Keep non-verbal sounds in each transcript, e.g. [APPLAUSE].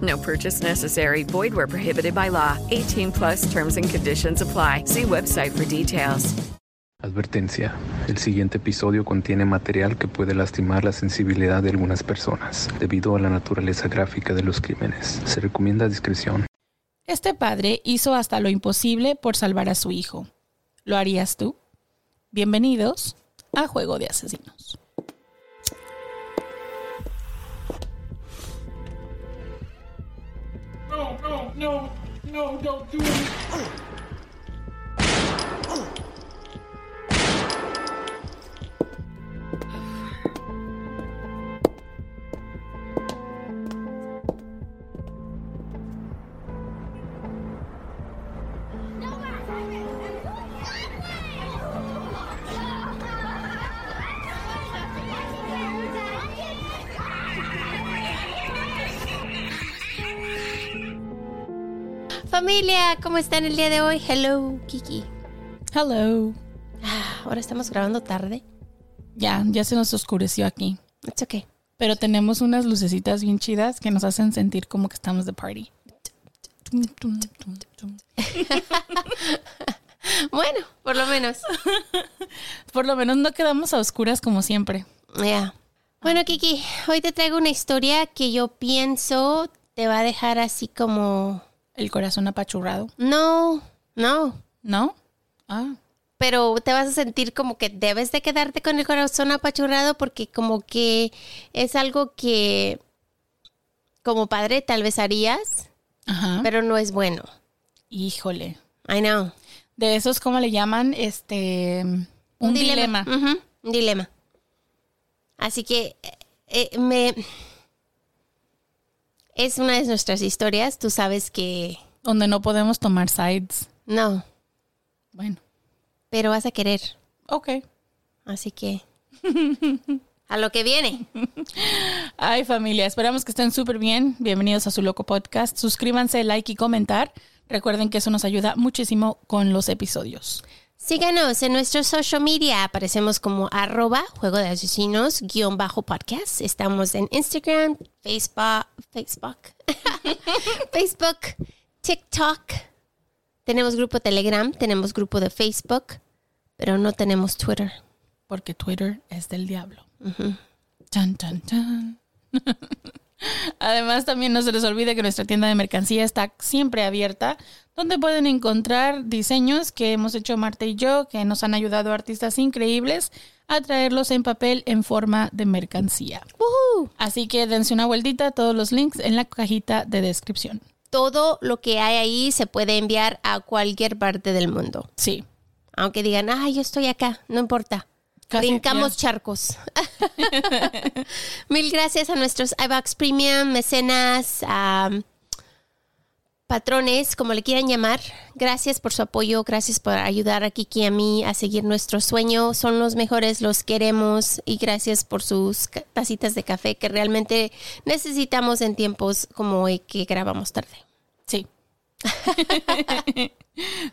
No purchase necessary. Void where prohibited by law. 18 plus terms and conditions apply. See website for details. Advertencia. El siguiente episodio contiene material que puede lastimar la sensibilidad de algunas personas debido a la naturaleza gráfica de los crímenes. Se recomienda discreción. Este padre hizo hasta lo imposible por salvar a su hijo. ¿Lo harías tú? Bienvenidos a Juego de Asesinos. No, no, no, no, don't do it. Familia, ¿cómo están el día de hoy? Hello, Kiki. Hello. Ah, Ahora estamos grabando tarde. Ya, ya se nos oscureció aquí. It's okay. Pero tenemos unas lucecitas bien chidas que nos hacen sentir como que estamos de party. Tum, tum, tum, tum. Bueno, por lo menos. [LAUGHS] Por lo menos no quedamos a oscuras como siempre. Ya. Bueno, Kiki, hoy te traigo una historia que yo pienso te va a dejar así como... El corazón apachurrado. No, no. ¿No? Ah. Pero te vas a sentir como que debes de quedarte con el corazón apachurrado porque como que es algo que como padre tal vez harías, Ajá. pero no es bueno. Híjole. I know. De esos, ¿cómo le llaman? Este. Un, dilema. Ujú, Un dilema. Así que eh, eh, me es una de nuestras historias. Tú sabes que Donde no podemos tomar sides. no, Bueno. pero vas a querer. Ok. Así que a lo que viene. [LAUGHS] Ay, familia, esperamos que estén súper bien. Bienvenidos a su loco podcast. Suscríbanse, like y comentar. Recuerden que eso nos ayuda muchísimo con los episodios. Síganos en nuestro social media. Aparecemos como arroba juego de asesinos guion bajo podcast. Estamos en Instagram, Facebook, Facebook, [LAUGHS] Facebook, TikTok. Tenemos grupo Telegram, tenemos grupo de Facebook, pero no tenemos Twitter. Porque Twitter es del diablo. Chan, chan, chan. [LAUGHS] Además, también no se les olvide que nuestra tienda de mercancía está siempre abierta, donde pueden encontrar diseños que hemos hecho Marta y yo, que nos han ayudado artistas increíbles a traerlos en papel en forma de mercancía. ¡Woohoo! Así que dense una vueltita, todos los links en la cajita de descripción. Todo lo que hay ahí se puede enviar a cualquier parte del mundo. Sí. Aunque digan, ah, yo estoy acá, no importa. Casi, Brincamos charcos. [LAUGHS] Mil gracias a nuestros iBox Premium, mecenas, am, patrones, como le quieran llamar. Gracias por su apoyo, gracias por ayudar a Kiki y a mí a seguir nuestro sueño. Son los mejores, los queremos y gracias por sus tacitas de café que realmente necesitamos en tiempos como hoy que grabamos tarde. Sí. [LAUGHS]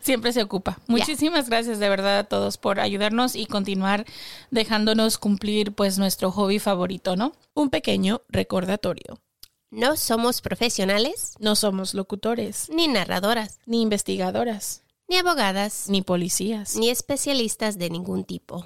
Siempre se ocupa. Muchísimas gracias de verdad a todos por ayudarnos y continuar dejándonos cumplir pues nuestro hobby favorito, ¿no? Un pequeño recordatorio. No somos profesionales No somos locutores ni narradoras. ni investigadoras. ni abogadas, Ni policías. ni especialistas de ningún tipo.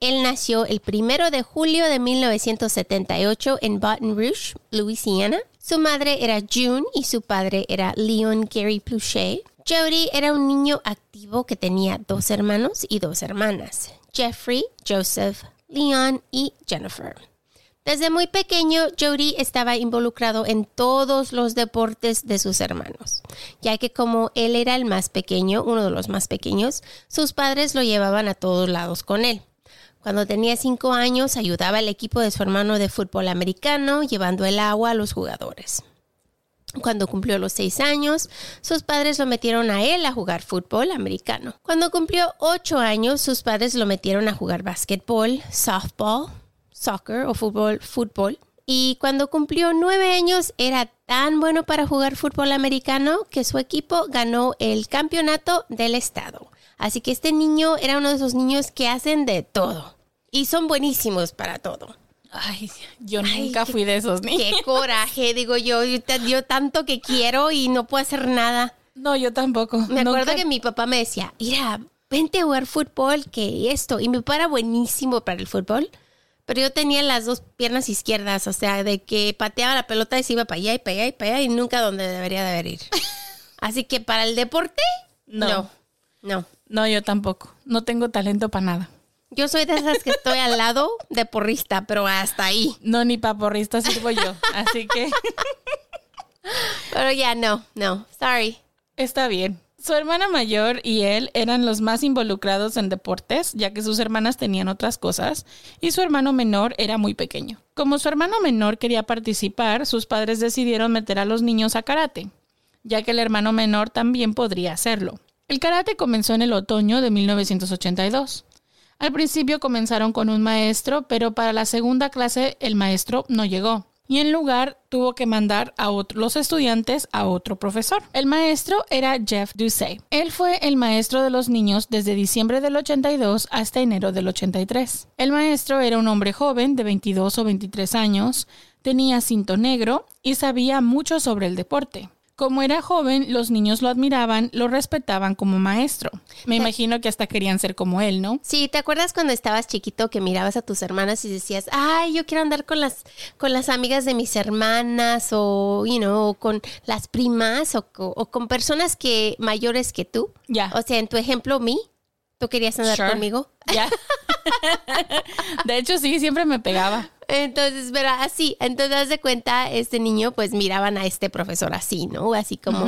Él nació el primero de julio de 1978 en Baton Rouge, Louisiana. Su madre era June y su padre era Leon Gary Plachet. Jody era un niño activo que tenía dos hermanos y dos hermanas, Jeffrey, Joseph, Leon y Jennifer. Desde muy pequeño, Jody estaba involucrado en todos los deportes de sus hermanos, ya que como él era el más pequeño, uno de los más pequeños, sus padres lo llevaban a todos lados con él. Cuando tenía cinco años, ayudaba al equipo de su hermano de fútbol americano, llevando el agua a los jugadores. Cuando cumplió los seis años, sus padres lo metieron a él a jugar fútbol americano. Cuando cumplió ocho años, sus padres lo metieron a jugar básquetbol, softball, soccer o fútbol, fútbol. Y cuando cumplió nueve años era tan bueno para jugar fútbol americano que su equipo ganó el campeonato del estado. Así que este niño era uno de esos niños que hacen de todo. Y son buenísimos para todo. Ay, yo nunca fui de esos niños. Qué coraje, [LAUGHS] digo yo, yo, yo tanto que quiero y no puedo hacer nada. No, yo tampoco. Me acuerdo que mi papá me decía, mira, vente a jugar fútbol, que esto. Y mi papá era buenísimo para el fútbol, pero yo tenía las dos piernas izquierdas, o sea, de que pateaba la pelota y se iba para allá y para allá y para allá y nunca donde debería de haber ir. [LAUGHS] Así que para el deporte, No. no. No. No, yo tampoco. No tengo talento para nada. Yo soy de esas que estoy al lado de porrista, pero hasta ahí. No, ni paporrista sirvo yo. Así que [LAUGHS] Pero ya no, no, sorry. está bien. Su hermana mayor y él eran los más involucrados en deportes, ya que sus hermanas tenían otras cosas, y su hermano menor era muy pequeño. Como su hermano menor quería participar, sus padres decidieron meter a los niños a karate, ya que el hermano menor también podría hacerlo. El karate comenzó en el otoño de 1982. Al principio comenzaron con un maestro, pero para la segunda clase el maestro no llegó. Y en lugar tuvo que mandar a los estudiantes a otro profesor. El maestro era Jeff Ducey. Él fue el maestro de los niños desde diciembre del 82 hasta enero del 83. El maestro era un hombre joven de 22 o 23 años, tenía cinto negro y sabía mucho sobre el deporte. Como era joven, los niños lo admiraban, lo respetaban como maestro. Me imagino que hasta querían ser como él, ¿no? Sí, ¿te acuerdas cuando estabas chiquito que mirabas a tus hermanas y decías, ay, yo quiero andar con las, con las amigas de mis hermanas o, you know, o con las primas o, co- o con personas que mayores que tú? Ya. O sea, en tu ejemplo, mí, ¿tú querías andar Sure. conmigo? Ya. [LAUGHS] de hecho, sí, siempre me pegaba. Entonces, pero así, entonces de cuenta, este niño, pues miraban a este profesor así, ¿no? Así como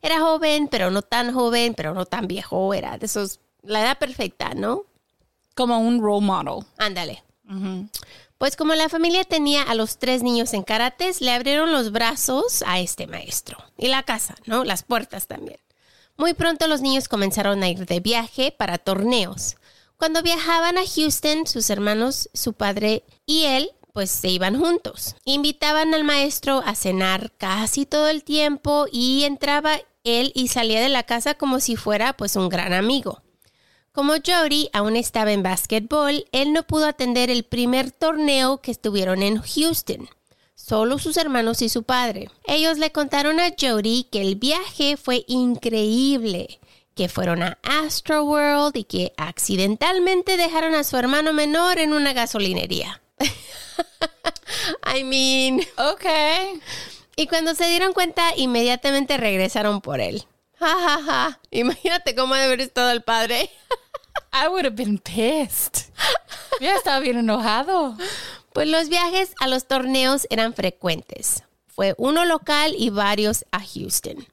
era joven, pero no tan joven, pero no tan viejo, era de esos, la edad perfecta, ¿no? Como un role model. Ándale. Pues como la familia tenía a los tres niños en karates, le abrieron los brazos a este maestro. Y la casa, ¿no? Las puertas también. Muy pronto los niños comenzaron a ir de viaje para torneos. Cuando viajaban a Houston, sus hermanos, su padre y él, pues se iban juntos. Invitaban al maestro a cenar casi todo el tiempo y entraba él y salía de la casa como si fuera pues un gran amigo. Como Jody aún estaba en básquetbol, él no pudo atender el primer torneo que estuvieron en Houston. Solo sus hermanos y su padre. Ellos le contaron a Jody que el viaje fue increíble, que fueron a Astroworld y que accidentalmente dejaron a su hermano menor en una gasolinería. [LAUGHS] I mean, Ok. y cuando se dieron cuenta, inmediatamente regresaron por él. Ja, ja, ja. Imagínate cómo debe haber estado el padre. I would have been pissed. Ya estaba bien enojado. Pues los viajes a los torneos eran frecuentes. Fue uno local y varios a Houston.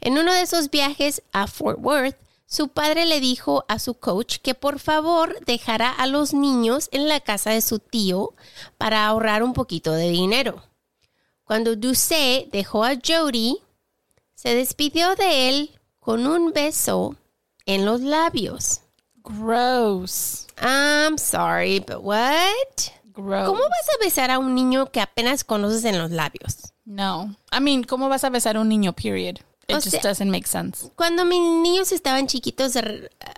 En uno de esos viajes a Fort Worth, su padre le dijo a su coach que por favor dejara a los niños en la casa de su tío para ahorrar un poquito de dinero. Cuando Ducey dejó a Jody, se despidió de él con un beso en los labios. Gross. I'm sorry, but what? Gross. ¿Cómo vas a besar a un niño que apenas conoces en los labios? No. I mean, ¿cómo vas a besar a un niño, period? It O just sea- doesn't make sense. Cuando mis niños estaban chiquitos,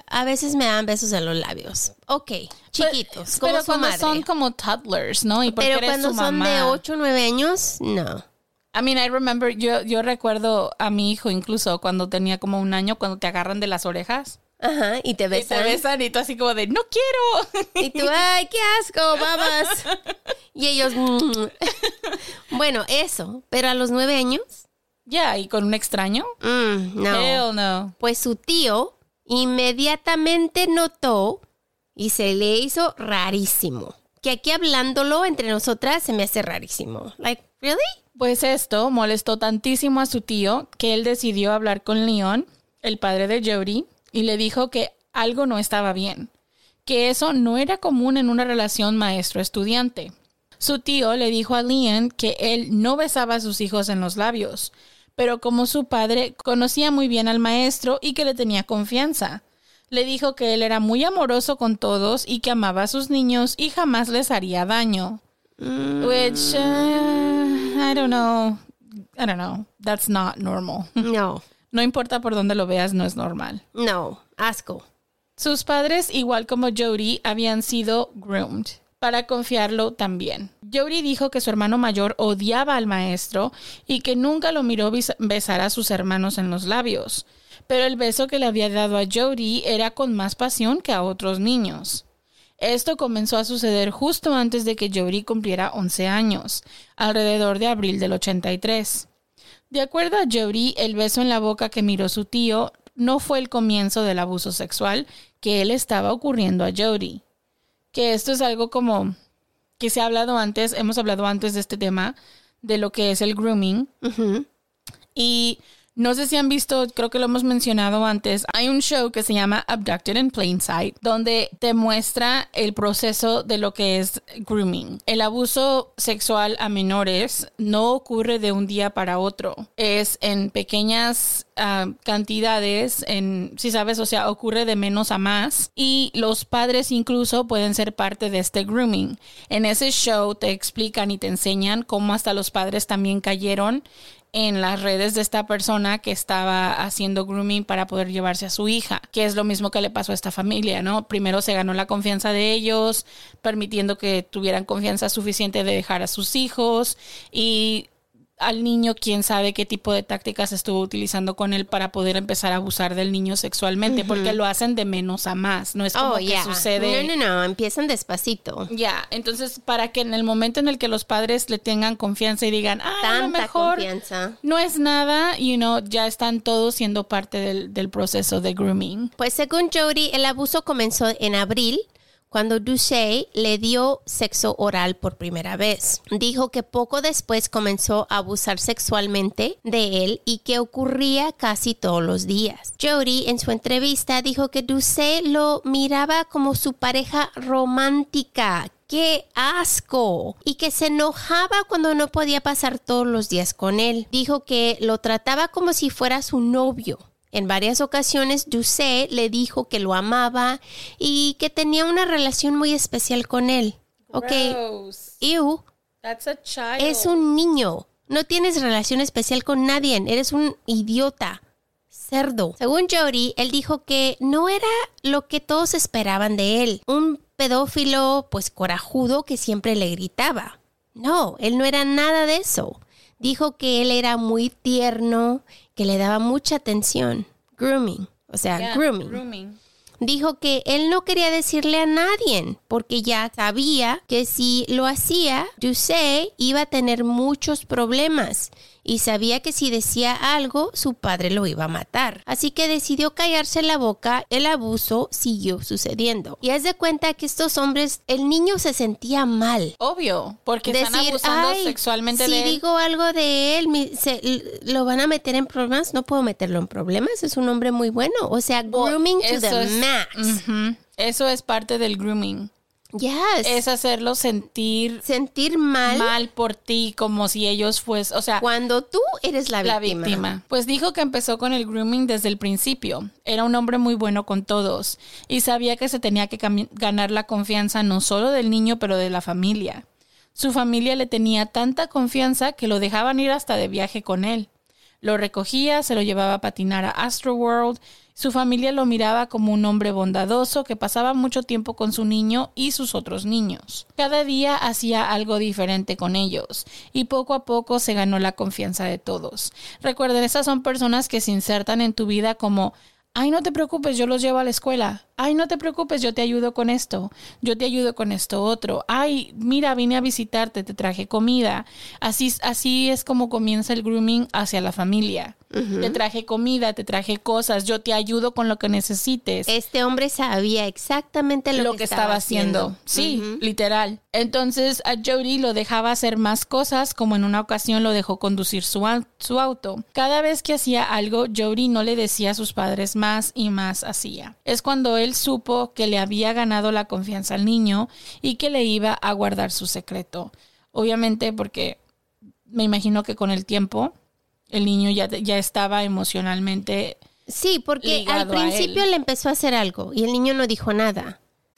a veces me daban besos en los labios. Ok, chiquitos, como Pero su cuando madre. son como toddlers, ¿no? Y Pero cuando su son mamá. de 8 o 9 años, no. I mean, I remember, yo, yo recuerdo a mi hijo incluso cuando tenía como un año, cuando te agarran de las orejas. Ajá, y te Y te besan. besan y tú así como de, no quiero. Y tú, ay, qué asco, babas. [LAUGHS] Y ellos, mm. [LAUGHS] bueno, eso. Pero a los 9 años, Ya, y con un extraño. mm, no. Hell no. Pues su tío inmediatamente notó y se le hizo rarísimo. Que aquí hablándolo entre nosotras se me hace rarísimo. Like, really? Pues esto molestó tantísimo a su tío que él decidió hablar con Leon, el padre de Jody, y le dijo que algo no estaba bien, que eso no era común en una relación maestro-estudiante. Su tío le dijo a Leon que él no besaba a sus hijos en los labios, pero como su padre conocía muy bien al maestro y que le tenía confianza. Le dijo que él era muy amoroso con todos y que amaba a sus niños y jamás les haría daño. Which, uh, I don't know. I don't know. That's not normal. [LAUGHS] No, No importa por dónde lo veas, no es normal. no, asco. Sus padres, igual como Jody, habían sido groomed para confiarlo también. Jody dijo que su hermano mayor odiaba al maestro y que nunca lo miró besar a sus hermanos en los labios. Pero el beso que le había dado a Jody era con más pasión que a otros niños. Esto comenzó a suceder justo antes de que Jody cumpliera 11 años, alrededor de abril del 83. De acuerdo a Jody, el beso en la boca que miró su tío no fue el comienzo del abuso sexual que él estaba ocurriendo a Jody. Que esto es algo como que se ha hablado antes, hemos hablado antes de este tema, de lo que es el grooming. Y no sé si han visto, creo que lo hemos mencionado antes, hay un show que se llama Abducted in Plain Sight, donde te muestra el proceso de lo que es grooming. El abuso sexual a menores no ocurre de un día para otro, es en pequeñas ah, cantidades, en, si sabes, o sea, ocurre de menos a más y los padres incluso pueden ser parte de este grooming. En ese show te explican y te enseñan cómo hasta los padres también cayeron en las redes de esta persona que estaba haciendo grooming para poder llevarse a su hija, que es lo mismo que le pasó a esta familia, ¿no? Primero se ganó la confianza de ellos, permitiendo que tuvieran confianza suficiente de dejar a sus hijos y al niño quién sabe qué tipo de tácticas estuvo utilizando con él para poder empezar a abusar del niño sexualmente, porque lo hacen de menos a más, no es como Oh, que sucede No, no, no, empiezan despacito. ya, entonces para que en el momento en el que los padres le tengan confianza y digan, ah, a lo Tanta mejor confianza. no es nada, you know, ya están todos siendo parte del, del proceso de grooming. Pues según Jody, el abuso comenzó en abril cuando Ducey le dio sexo oral por primera vez. Dijo que poco después comenzó a abusar sexualmente de él y que ocurría casi todos los días. Jody en su entrevista dijo que Ducey lo miraba como su pareja romántica. ¡Qué asco! Y que se enojaba cuando no podía pasar todos los días con él. Dijo que lo trataba como si fuera su novio. En varias ocasiones, Ducey le dijo que lo amaba y que tenía una relación muy especial con él. Ok, ew, That's a child. es un niño. No tienes relación especial con nadie. Eres un idiota. Cerdo. Según Jody, él dijo que no era lo que todos esperaban de él. Un pedófilo, pues corajudo, que siempre le gritaba. No, él no era nada de eso. Dijo que él era muy tierno, que le daba mucha atención. Grooming. O sea, Yeah, grooming grooming. dijo que él no quería decirle a nadie porque ya sabía que si lo hacía, Ducey iba a tener muchos problemas y sabía que si decía algo su padre lo iba a matar. Así que decidió callarse la boca, el abuso siguió sucediendo. Y haz de cuenta que estos hombres, el niño se sentía mal. Obvio, porque están abusando "Ay, sexualmente si de él. digo algo de él, mi- se- lo van a meter en problemas. No puedo meterlo en problemas, es un hombre muy bueno. O sea, grooming to the es- max. Eso es parte del grooming. Yes. Es hacerlo sentir sentir mal, mal por ti, como si ellos fuesen, o sea, cuando tú eres la la víctima. víctima. Pues dijo que empezó con el grooming desde el principio. Era un hombre muy bueno con todos y sabía que se tenía que ganar la confianza no solo del niño, pero de la familia. Su familia le tenía tanta confianza que lo dejaban ir hasta de viaje con él. Lo recogía, se lo llevaba a patinar a Astroworld. Su familia lo miraba como un hombre bondadoso que pasaba mucho tiempo con su niño y sus otros niños. Cada día hacía algo diferente con ellos y poco a poco se ganó la confianza de todos. Recuerden, estas son personas que se insertan en tu vida como Ay, no te preocupes, yo los llevo a la escuela. Ay, no te preocupes, yo te ayudo con esto. Yo te ayudo con esto otro. Ay, mira, vine a visitarte, te traje comida. Así, así es como comienza el grooming hacia la familia. Te traje comida, te traje cosas, yo te ayudo con lo que necesites. Este hombre sabía exactamente lo, lo que estaba haciendo. Sí, literal. Entonces a Jody lo dejaba hacer más cosas, como en una ocasión lo dejó conducir su, su auto. Cada vez que hacía algo, Jody no le decía a sus padres más y más hacía. Es cuando él supo que le había ganado la confianza al niño y que le iba a guardar su secreto. Obviamente porque me imagino que con el tiempo el niño ya, ya estaba emocionalmente Sí, porque al principio él. le empezó a hacer algo y el niño no dijo nada.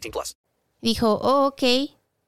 18 plus. Dijo, oh, ok,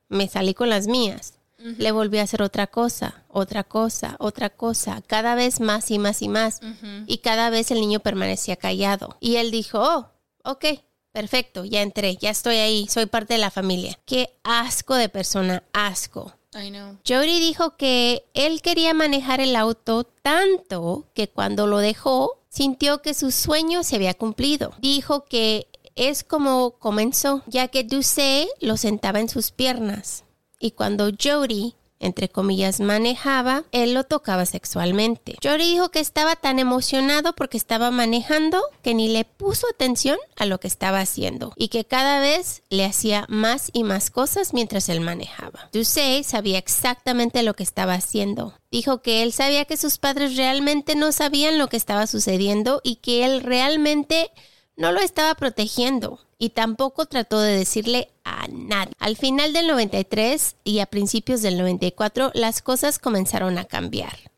me salí con las mías. Le volví a hacer otra cosa, otra cosa, otra cosa, cada vez más y más y más. Y cada vez el niño permanecía callado. Y él dijo, oh, ok, perfecto, ya entré, ya estoy ahí, soy parte de la familia. Qué asco de persona, asco. I know. Jody dijo que él quería manejar el auto tanto que cuando lo dejó sintió que su sueño se había cumplido. Dijo que es como comenzó, ya que Duce lo sentaba en sus piernas y cuando Jody entre comillas, manejaba, él lo tocaba sexualmente. Jody dijo que estaba tan emocionado porque estaba manejando que ni le puso atención a lo que estaba haciendo y que cada vez le hacía más y más cosas mientras él manejaba. Ducey sabía exactamente lo que estaba haciendo. Dijo que él sabía que sus padres realmente no sabían lo que estaba sucediendo y que él realmente no lo estaba protegiendo y tampoco trató de decirle a nadie. Al final del 93 y a principios del 94 las cosas comenzaron a cambiar.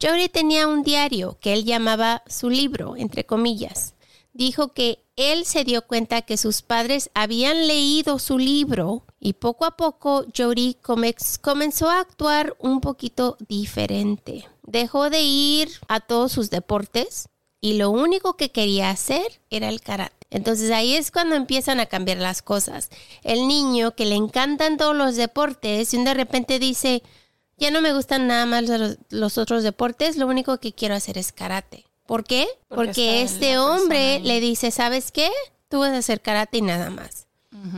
Jody tenía un diario que él llamaba su libro, entre comillas. Dijo que él se dio cuenta que sus padres habían leído su libro y poco a poco Jody comenzó a actuar un poquito diferente. Dejó de ir a todos sus deportes y lo único que quería hacer era el karate. Entonces ahí es cuando empiezan a cambiar las cosas. El niño que le encantan todos los deportes y de repente dice, ya no me gustan nada más los, los otros deportes, lo único que quiero hacer es karate. ¿Por qué? Porque Porque, este hombre le dice, ¿sabes qué? Tú vas a hacer karate y nada más.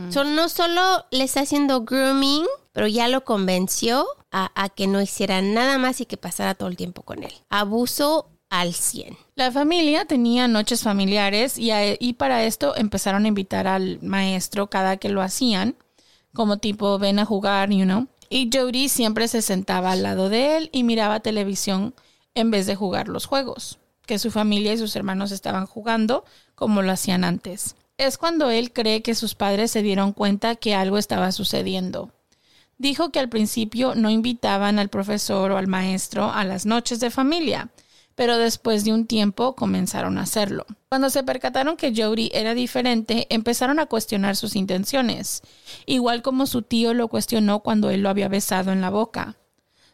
So, no solo le está haciendo grooming, pero ya lo convenció a, a que no hiciera nada más y que pasara todo el tiempo con él. Abuso al 100. La familia tenía noches familiares y, y para esto empezaron a invitar al maestro cada que lo hacían, como tipo ven a jugar, you know. Y Jody siempre se sentaba al lado de él y miraba televisión en vez de jugar los juegos, que su familia y sus hermanos estaban jugando como lo hacían antes. Es cuando él cree que sus padres se dieron cuenta que algo estaba sucediendo. Dijo que al principio no invitaban al profesor o al maestro a las noches de familia, pero después de un tiempo comenzaron a hacerlo. Cuando se percataron que Jody era diferente, empezaron a cuestionar sus intenciones, igual como su tío lo cuestionó cuando él lo había besado en la boca.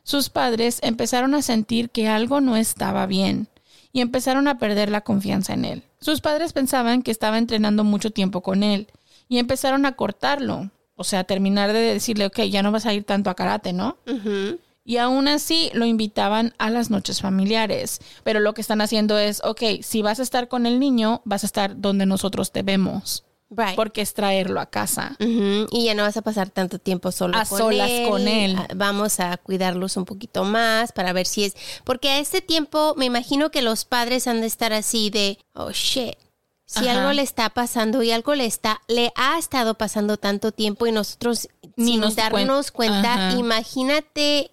sus padres empezaron a sentir que algo no estaba bien y empezaron a perder la confianza en él. Sus padres pensaban que estaba entrenando mucho tiempo con él y empezaron a cortarlo, o sea, terminar de decirle, ok, ya no vas a ir tanto a karate, ¿no? Y aún así lo invitaban a las noches familiares. Pero lo que están haciendo es, ok, si vas a estar con el niño, vas a estar donde nosotros te vemos. Right. Porque es traerlo a casa. Y ya no vas a pasar tanto tiempo solo A con solas él. con él. Ah, Vamos a cuidarlos un poquito más para ver si es. Porque a este tiempo me imagino que los padres han de estar así de, oh shit. Si Ajá. algo le está pasando y algo le está, le ha estado pasando tanto tiempo y nosotros Ni sin nos cuen- darnos cuenta, Ajá. imagínate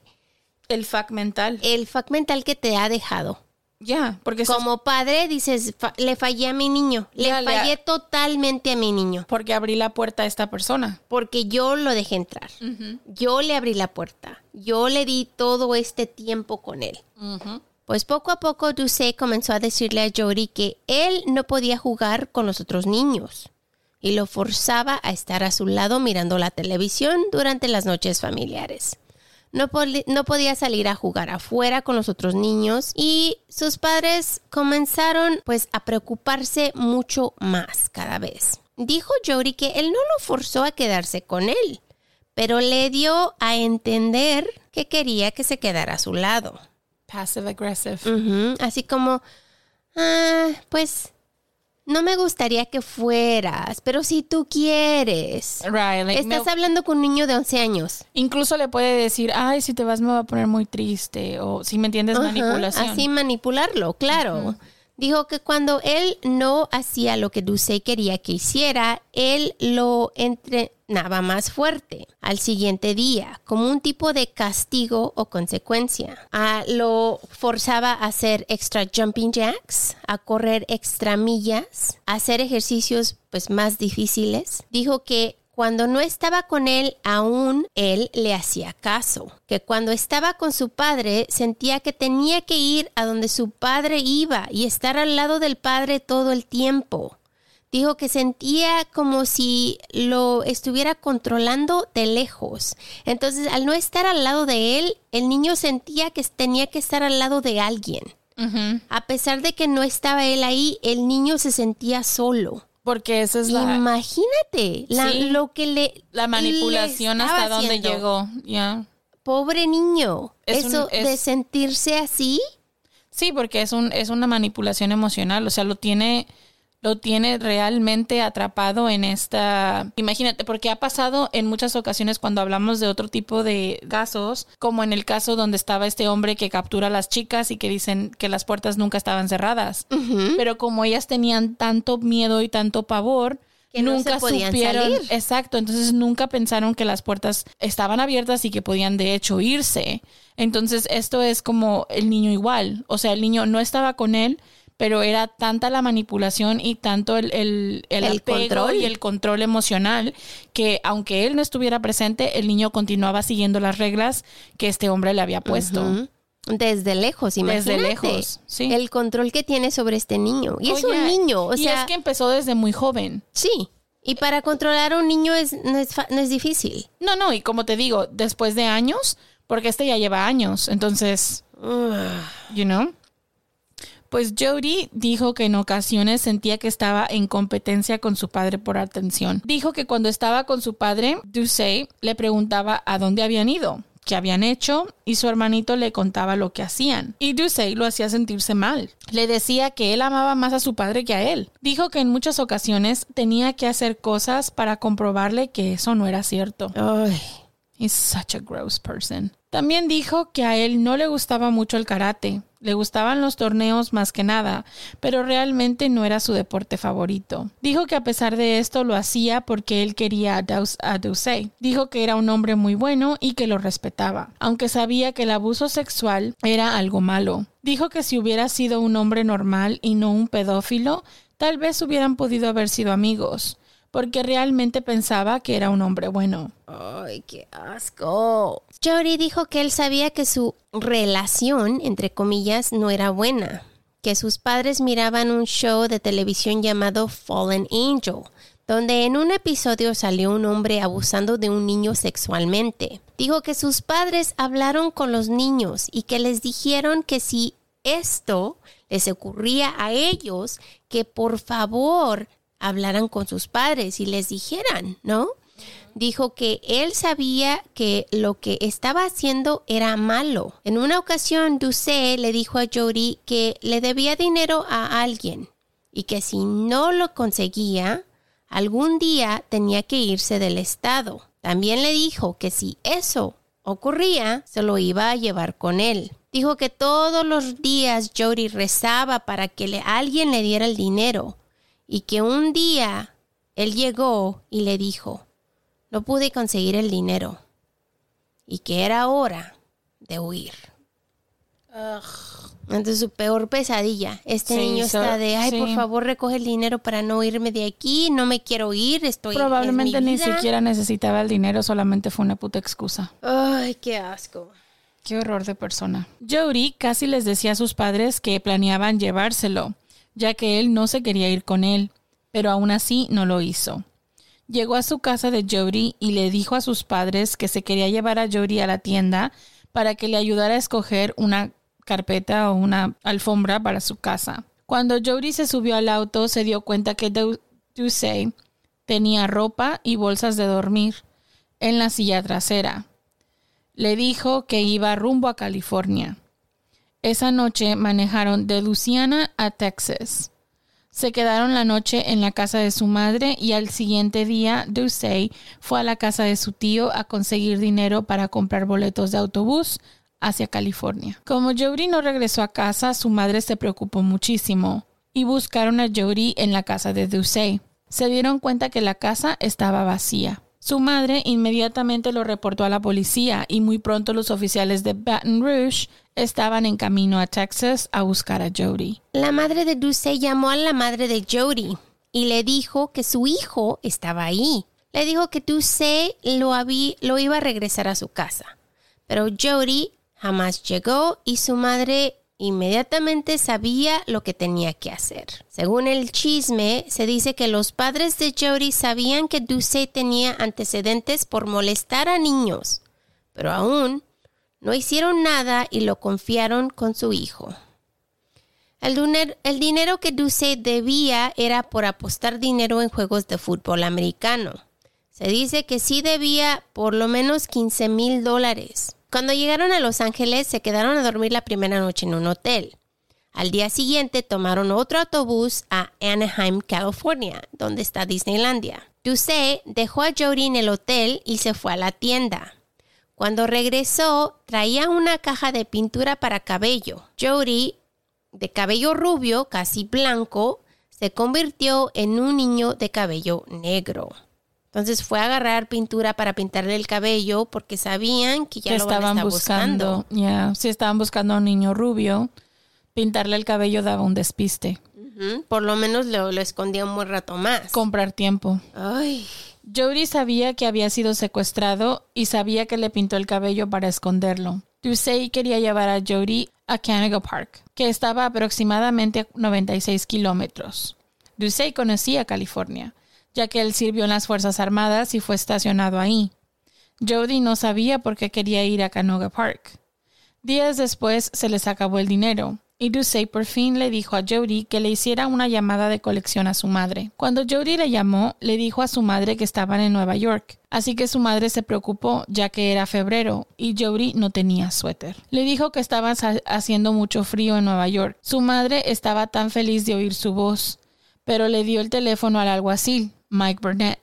El fac mental. el fac mental que te ha dejado. Ya, porque Como padre dices, "Fa- le fallé a mi niño, le fallé totalmente a mi niño, porque abrí la puerta a esta persona. porque yo lo dejé entrar. Yo le abrí la puerta. Yo le di todo este tiempo con él. Pues poco a poco Ducey comenzó a decirle a Jody que él no podía jugar con los otros niños y lo forzaba a estar a su lado mirando la televisión durante las noches familiares. No, podía salir a jugar afuera con los otros niños y sus padres comenzaron pues a preocuparse mucho más cada vez. Dijo Jody que él no lo forzó a quedarse con él, pero le dio a entender que quería que se quedara a su lado. Passive aggressive. Así como, ah, pues no me gustaría que fueras, pero si tú quieres. Right, like, Estás hablando con un niño de 11 años. Incluso le puede decir, ay, si te vas me va a poner muy triste. O si me entiendes, manipulación. Así manipularlo, claro. Dijo que cuando él no hacía lo que Ducey quería que hiciera, él lo entrenaba más fuerte al siguiente día, como un tipo de castigo o consecuencia. Ah, lo forzaba a hacer extra jumping jacks, a correr extra millas, a hacer ejercicios pues más difíciles. Dijo que cuando no estaba con él, aún él le hacía caso. Que cuando estaba con su padre, sentía que tenía que ir a donde su padre iba y estar al lado del padre todo el tiempo. Dijo que sentía como si lo estuviera controlando de lejos. Entonces, al no estar al lado de él, el niño sentía que tenía que estar al lado de alguien. A pesar de que no estaba él ahí, el niño se sentía solo. Porque esa es la, Imagínate la- Sí. lo que le la manipulación le hasta haciendo. llegó. Ya. Pobre niño. Es un- Eso es- de sentirse así. Sí, porque es un es una manipulación emocional, o sea, lo tiene lo tiene realmente atrapado en esta, imagínate, porque ha pasado en muchas ocasiones cuando hablamos de otro tipo de casos, como en el caso donde estaba este hombre que captura a las chicas y que dicen que las puertas nunca estaban cerradas, pero como ellas tenían tanto miedo y tanto pavor, Que nunca podían supieron, salir. exacto, entonces nunca pensaron que las puertas estaban abiertas y que podían de hecho irse. Entonces esto es como el niño igual, o sea, el niño no estaba con él, pero era tanta la manipulación y tanto el, el, el, El apego control. y el control emocional que aunque él no estuviera presente, el niño continuaba siguiendo las reglas que este hombre le había puesto. Desde lejos, imagínate. Desde lejos, sí. El control que tiene sobre este niño. Y es un niño, o y sea, es que empezó desde muy joven. sí. Y para controlar a un niño es, no, es no es difícil. No, no, y como te digo, después de años, porque este ya lleva años, entonces, you know. Pues Jody dijo que en ocasiones sentía que estaba en competencia con su padre por atención. Dijo que cuando estaba con su padre, Ducey le preguntaba a dónde habían ido, qué habían hecho, y su hermanito le contaba lo que hacían. Y Ducey lo hacía sentirse mal. Le decía que él amaba más a su padre que a él. Dijo que en muchas ocasiones tenía que hacer cosas para comprobarle que eso no era cierto. Ay. He's such a gross person. También dijo que a él no le gustaba mucho el karate. Le gustaban los torneos más que nada, pero realmente no era su deporte favorito. Dijo que a pesar de esto lo hacía porque él quería a Dusey. Dijo que era un hombre muy bueno y que lo respetaba, aunque sabía que el abuso sexual era algo malo. Dijo que si hubiera sido un hombre normal y no un pedófilo, tal vez hubieran podido haber sido amigos, porque realmente pensaba que era un hombre bueno. Ay, qué asco. Jody dijo que él sabía que su relación, entre comillas, no era buena. Que sus padres miraban un show de televisión llamado Fallen Angel, donde en un episodio salió un hombre abusando de un niño sexualmente. Dijo que sus padres hablaron con los niños y que les dijeron que si esto les ocurría a ellos, que por favor hablaran con sus padres y les dijeran, ¿no? Dijo que él sabía que lo que estaba haciendo era malo. En una ocasión, Duce le dijo a Jody que le debía dinero a alguien y que si no lo conseguía, algún día tenía que irse del estado. También le dijo que si eso ocurría, se lo iba a llevar con él. Dijo que todos los días Jody rezaba para que alguien le diera el dinero y que un día él llegó y le dijo, no pude conseguir el dinero y que era hora de huir. Entonces su peor pesadilla. Este Sí, niño está de, ay, por favor recoge el dinero para no irme de aquí, no me quiero ir, estoy... es Probablemente ni vida". siquiera necesitaba el dinero, solamente fue una puta excusa. Ay, qué asco. Qué horror de persona. Jody casi les decía a sus padres que planeaban llevárselo, ya que él no se quería ir con él, pero aún así no lo hizo. Llegó a su casa de Jody y le dijo a sus padres que se quería llevar a Jody a la tienda para que le ayudara a escoger una carpeta o una alfombra para su casa. Cuando Jody se subió al auto, se dio cuenta que Du- Ducey tenía ropa y bolsas de dormir en la silla trasera le dijo que iba rumbo a California. Esa noche manejaron de Luciana a Texas. Se quedaron la noche en la casa de su madre y al siguiente día Ducey fue a la casa de su tío a conseguir dinero para comprar boletos de autobús hacia California. Como Jody no regresó a casa, su madre se preocupó muchísimo y buscaron a Jody en la casa de Ducey. Se dieron cuenta que la casa estaba vacía. Su madre inmediatamente lo reportó a la policía y muy pronto los oficiales de Baton Rouge estaban en camino a Texas a buscar a Jody. La madre de Duce llamó a la madre de Jody y le dijo que su hijo estaba ahí. Le dijo que Duce lo, lo iba a regresar a su casa. Pero Jody jamás llegó y su madre inmediatamente sabía lo que tenía que hacer. Según el chisme, se dice que los padres de Jody sabían que Duce tenía antecedentes por molestar a niños, pero aún no hicieron nada y lo confiaron con su hijo. El, dinero que Duce debía era por apostar dinero en juegos de fútbol americano. Se dice que sí debía por lo menos 15 mil dólares. Cuando llegaron a Los Ángeles se quedaron a dormir la primera noche en un hotel. Al día siguiente tomaron otro autobús a Anaheim, California, donde está Disneylandia. Duce dejó a Jody en el hotel y se fue a la tienda. Cuando regresó, traía una caja de pintura para cabello. Jody, de cabello rubio, casi blanco, se convirtió en un niño de cabello negro. Entonces fue a agarrar pintura para pintarle el cabello porque sabían que ya lo van a estaban estar buscando. Ya, si estaban buscando a un niño rubio, pintarle el cabello daba un despiste. Por lo menos lo, lo escondía un buen rato más. Comprar tiempo. Ay, Jody sabía que había sido secuestrado y sabía que le pintó el cabello para esconderlo. Ducey quería llevar a Jody a Canaga Park, que estaba aproximadamente a 96 kilómetros. Ducey conocía California, ya que él sirvió en las Fuerzas Armadas y fue estacionado ahí. Jody no sabía por qué quería ir a Canoga Park. Días después se les acabó el dinero y Ducey por fin le dijo a Jody que le hiciera una llamada de colección a su madre. Cuando Jody le llamó, le dijo a su madre que estaban en Nueva York, así que su madre se preocupó ya que era febrero y Jody no tenía suéter. Le dijo que estaba haciendo mucho frío en Nueva York. Su madre estaba tan feliz de oír su voz, pero le dio el teléfono al alguacil, Mike Burnett,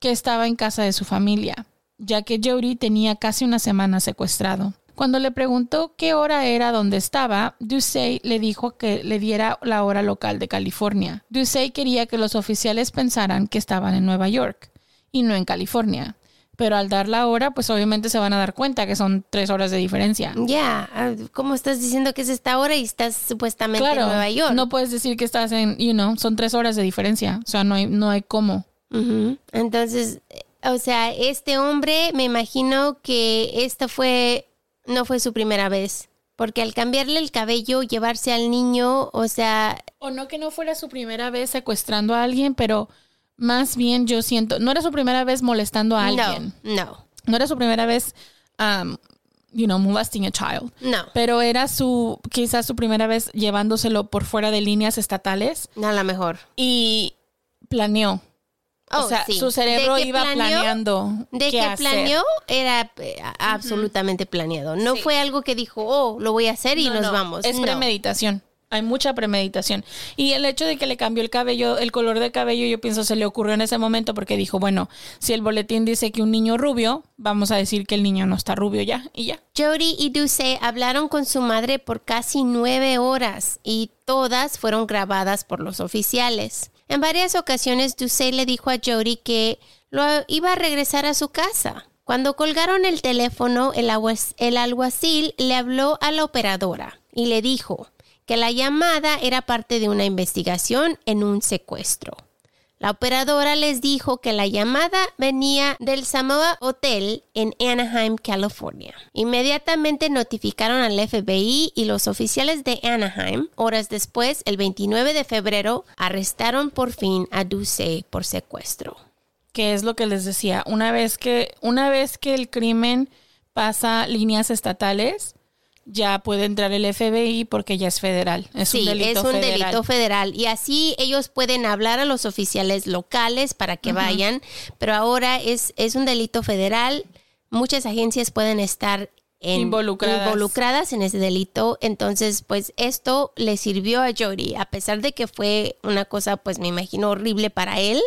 que estaba en casa de su familia, ya que Jody tenía casi una semana secuestrado. Cuando le preguntó qué hora era donde estaba, Ducey le dijo que le diera la hora local de California. Ducey quería que los oficiales pensaran que estaban en Nueva York y no en California. Pero al dar la hora, pues obviamente se van a dar cuenta que son tres horas de diferencia. ya, ah, ¿cómo estás diciendo que es esta hora y estás supuestamente Claro, en Nueva York? no puedes decir que estás en, you know, son tres horas de diferencia. O sea, no hay, no hay cómo. Entonces, eh, o sea, este hombre, me imagino que esta fue, no fue su primera vez. Porque al cambiarle el cabello, llevarse al niño, o sea, O no que no fuera su primera vez secuestrando a alguien, pero más bien yo siento, no era su primera vez molestando a alguien. no, no. No era su primera vez um, you know, molesting a child. No. Pero era su, quizás su primera vez llevándoselo por fuera de líneas estatales A lo mejor. y planeó. Oh, o sea, sí. su cerebro De que iba planeó- planeando. De qué que hacer. planeó era eh, absolutamente planeado. No Sí. fue algo que dijo, oh, lo voy a hacer y No, nos no, vamos. Es No. premeditación. Hay mucha premeditación. Y el hecho de que le cambió el cabello, el color de cabello, yo pienso se le ocurrió en ese momento porque dijo, bueno, si el boletín dice que un niño rubio, vamos a decir que el niño no está rubio ya y ya. Jody y Duce hablaron con su madre por casi nueve horas y todas fueron grabadas por los oficiales. En varias ocasiones Duce le dijo a Jody que lo iba a regresar a su casa. Cuando colgaron el teléfono, el, el alguacil le habló a la operadora y le dijo que la llamada era parte de una investigación en un secuestro. La operadora les dijo que la llamada venía del Samoa Hotel en Anaheim, California. Inmediatamente notificaron al FBI y los oficiales de Anaheim. Horas después, el 29 de febrero, arrestaron por fin a Duce por secuestro. Que es lo que les decía. Una vez que, una vez que el crimen pasa líneas estatales, ya puede entrar el FBI porque ya es federal. Es sí, un delito es un federal. delito federal. Y así ellos pueden hablar a los oficiales locales para que vayan, pero ahora es, es un delito federal. Muchas agencias pueden estar en- Involucradas. involucradas en ese delito. Entonces, pues esto le sirvió a Jody, a pesar de que fue una cosa, pues me imagino, horrible para él.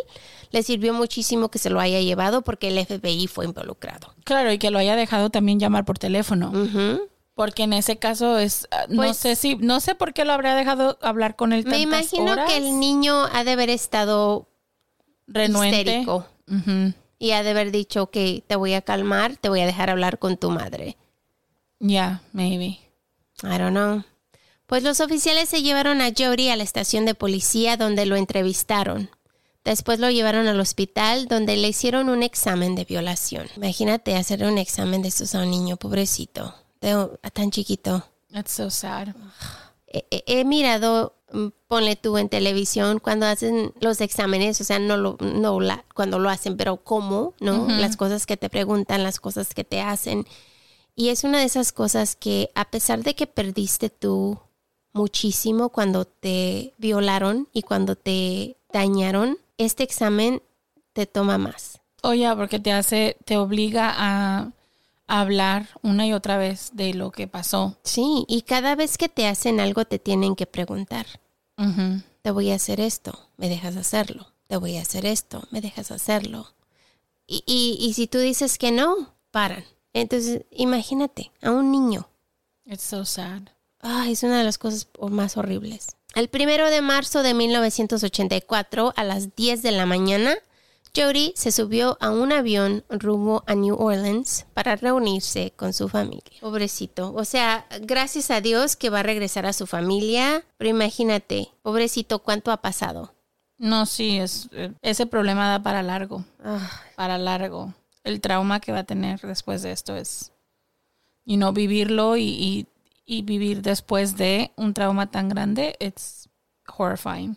Le sirvió muchísimo que se lo haya llevado porque el FBI fue involucrado. Claro, y que lo haya dejado también llamar por teléfono. Porque en ese caso es, ah, no Pues- sé si, no sé por qué lo habría dejado hablar con él Me tantas imagino horas. que el niño ha de haber estado renuente. histérico. Y ha de haber dicho que te voy a calmar, te voy a dejar hablar con tu madre. Yeah, maybe. I don't know. Pues los oficiales se llevaron a Jody a la estación de policía donde lo entrevistaron. Después lo llevaron al hospital donde le hicieron un examen de violación. Imagínate hacer un examen de estos a un niño, pobrecito, de- tan chiquito. That's so sad. He, he- mirado, mm, ponle tú en televisión, cuando hacen los exámenes, o sea, no, lo, no la, cuando lo hacen, pero cómo, ¿no? Las cosas que te preguntan, las cosas que te hacen. Y es una de esas cosas que a pesar de que perdiste tú muchísimo cuando te violaron y cuando te dañaron, este examen te toma más. Oye, porque te hace, te obliga a hablar una y otra vez de lo que pasó. Sí, y cada vez que te hacen algo te tienen que preguntar. Ujú. te voy a hacer esto, me dejas hacerlo, te voy a hacer esto, me dejas hacerlo. Y, y, y si tú dices que no, paran. Entonces, imagínate a un niño. It's so sad. Ay, es una de las cosas más horribles. El primero de marzo de 1984, a las 10 de la mañana, Jody se subió a un avión rumbo a New Orleans para reunirse con su familia. Pobrecito. O sea, gracias a Dios que va a regresar a su familia. Pero imagínate, pobrecito, cuánto ha pasado. No, sí, es, eh, ese problema da para largo. Ah, Para largo. El trauma que va a tener después de esto es, you know, vivirlo y, y, y vivir después de un trauma tan grande, it's horrifying.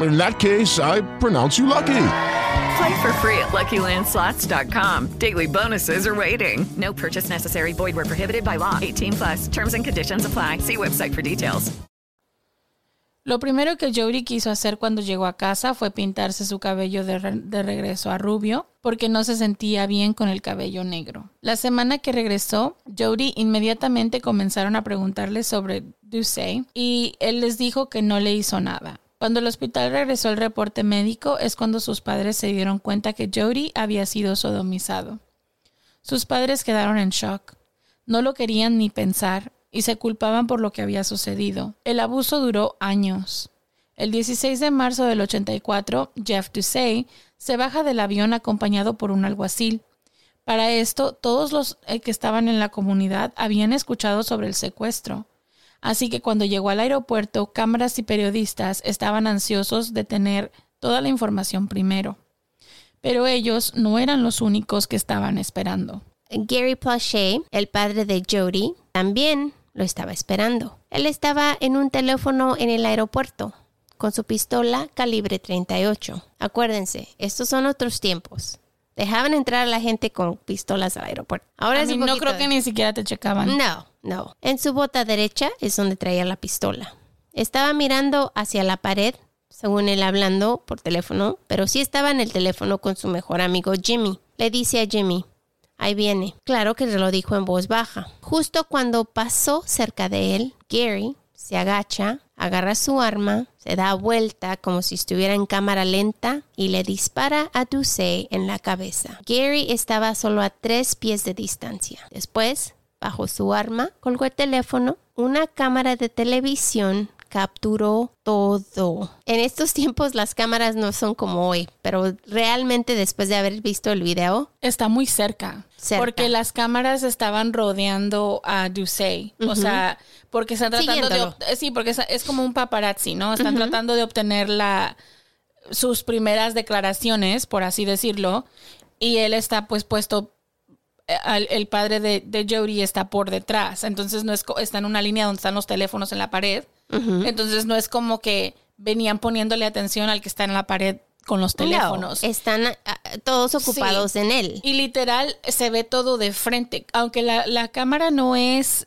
In that case, I pronounce you lucky. Play for free at LuckyLandSlots.com. Daily bonuses are waiting. No purchase necessary. Void where prohibited by law. 18 plus. Terms and conditions apply. See website for details. Lo primero que Jody quiso hacer cuando llegó a casa fue pintarse su cabello de, re- de regreso a rubio porque no se sentía bien con el cabello negro. La semana que regresó, Jody inmediatamente comenzaron a preguntarle sobre Ducey y él les dijo que no le hizo nada. Cuando el hospital regresó el reporte médico es cuando sus padres se dieron cuenta que Jody había sido sodomizado. Sus padres quedaron en shock. No lo querían ni pensar y se culpaban por lo que había sucedido. El abuso duró años. El 16 de marzo del 84, Jeff Ducey se baja del avión acompañado por un alguacil. Para esto, todos los eh, que estaban en la comunidad habían escuchado sobre el secuestro. Así que cuando llegó al aeropuerto, cámaras y periodistas estaban ansiosos de tener toda la información primero. Pero ellos no eran los únicos que estaban esperando. Gary Plauché, el padre de Jody, también lo estaba esperando. Él estaba en un teléfono en el aeropuerto con su pistola calibre 38. Acuérdense, estos son otros tiempos. Dejaban entrar a la gente con pistolas al aeropuerto. Ahora es un no creo que ni siquiera te checaban. No, no. En su bota derecha es donde traía la pistola. Estaba mirando hacia la pared, según él hablando por teléfono, pero sí estaba en el teléfono con su mejor amigo Jimmy. Le dice a Jimmy, ahí viene. Claro que se lo dijo en voz baja. Justo cuando pasó cerca de él, Gary se agacha, agarra su arma, se da vuelta como si estuviera en cámara lenta y le dispara a Ducey en la cabeza. Gary estaba solo a tres pies de distancia. Después, bajo su arma, colgó el teléfono, una cámara de televisión capturó todo. En estos [LAUGHS] tiempos las cámaras no son como hoy, pero realmente después de haber visto el video, Está muy cerca. Cerca. Porque las cámaras estaban rodeando a Ducey. O sea, porque están tratando de... Sí, porque es, es como un paparazzi, ¿no? Están tratando de obtener la sus primeras declaraciones, por así decirlo. Y él está pues puesto... al- el padre de, de Jody está por detrás. Entonces no es... Está en una línea donde están los teléfonos en la pared. Entonces no es como que venían poniéndole atención al que está en la pared con los teléfonos. No, están ah, todos ocupados Sí. en él. Y literal se ve todo de frente. Aunque la, la cámara no es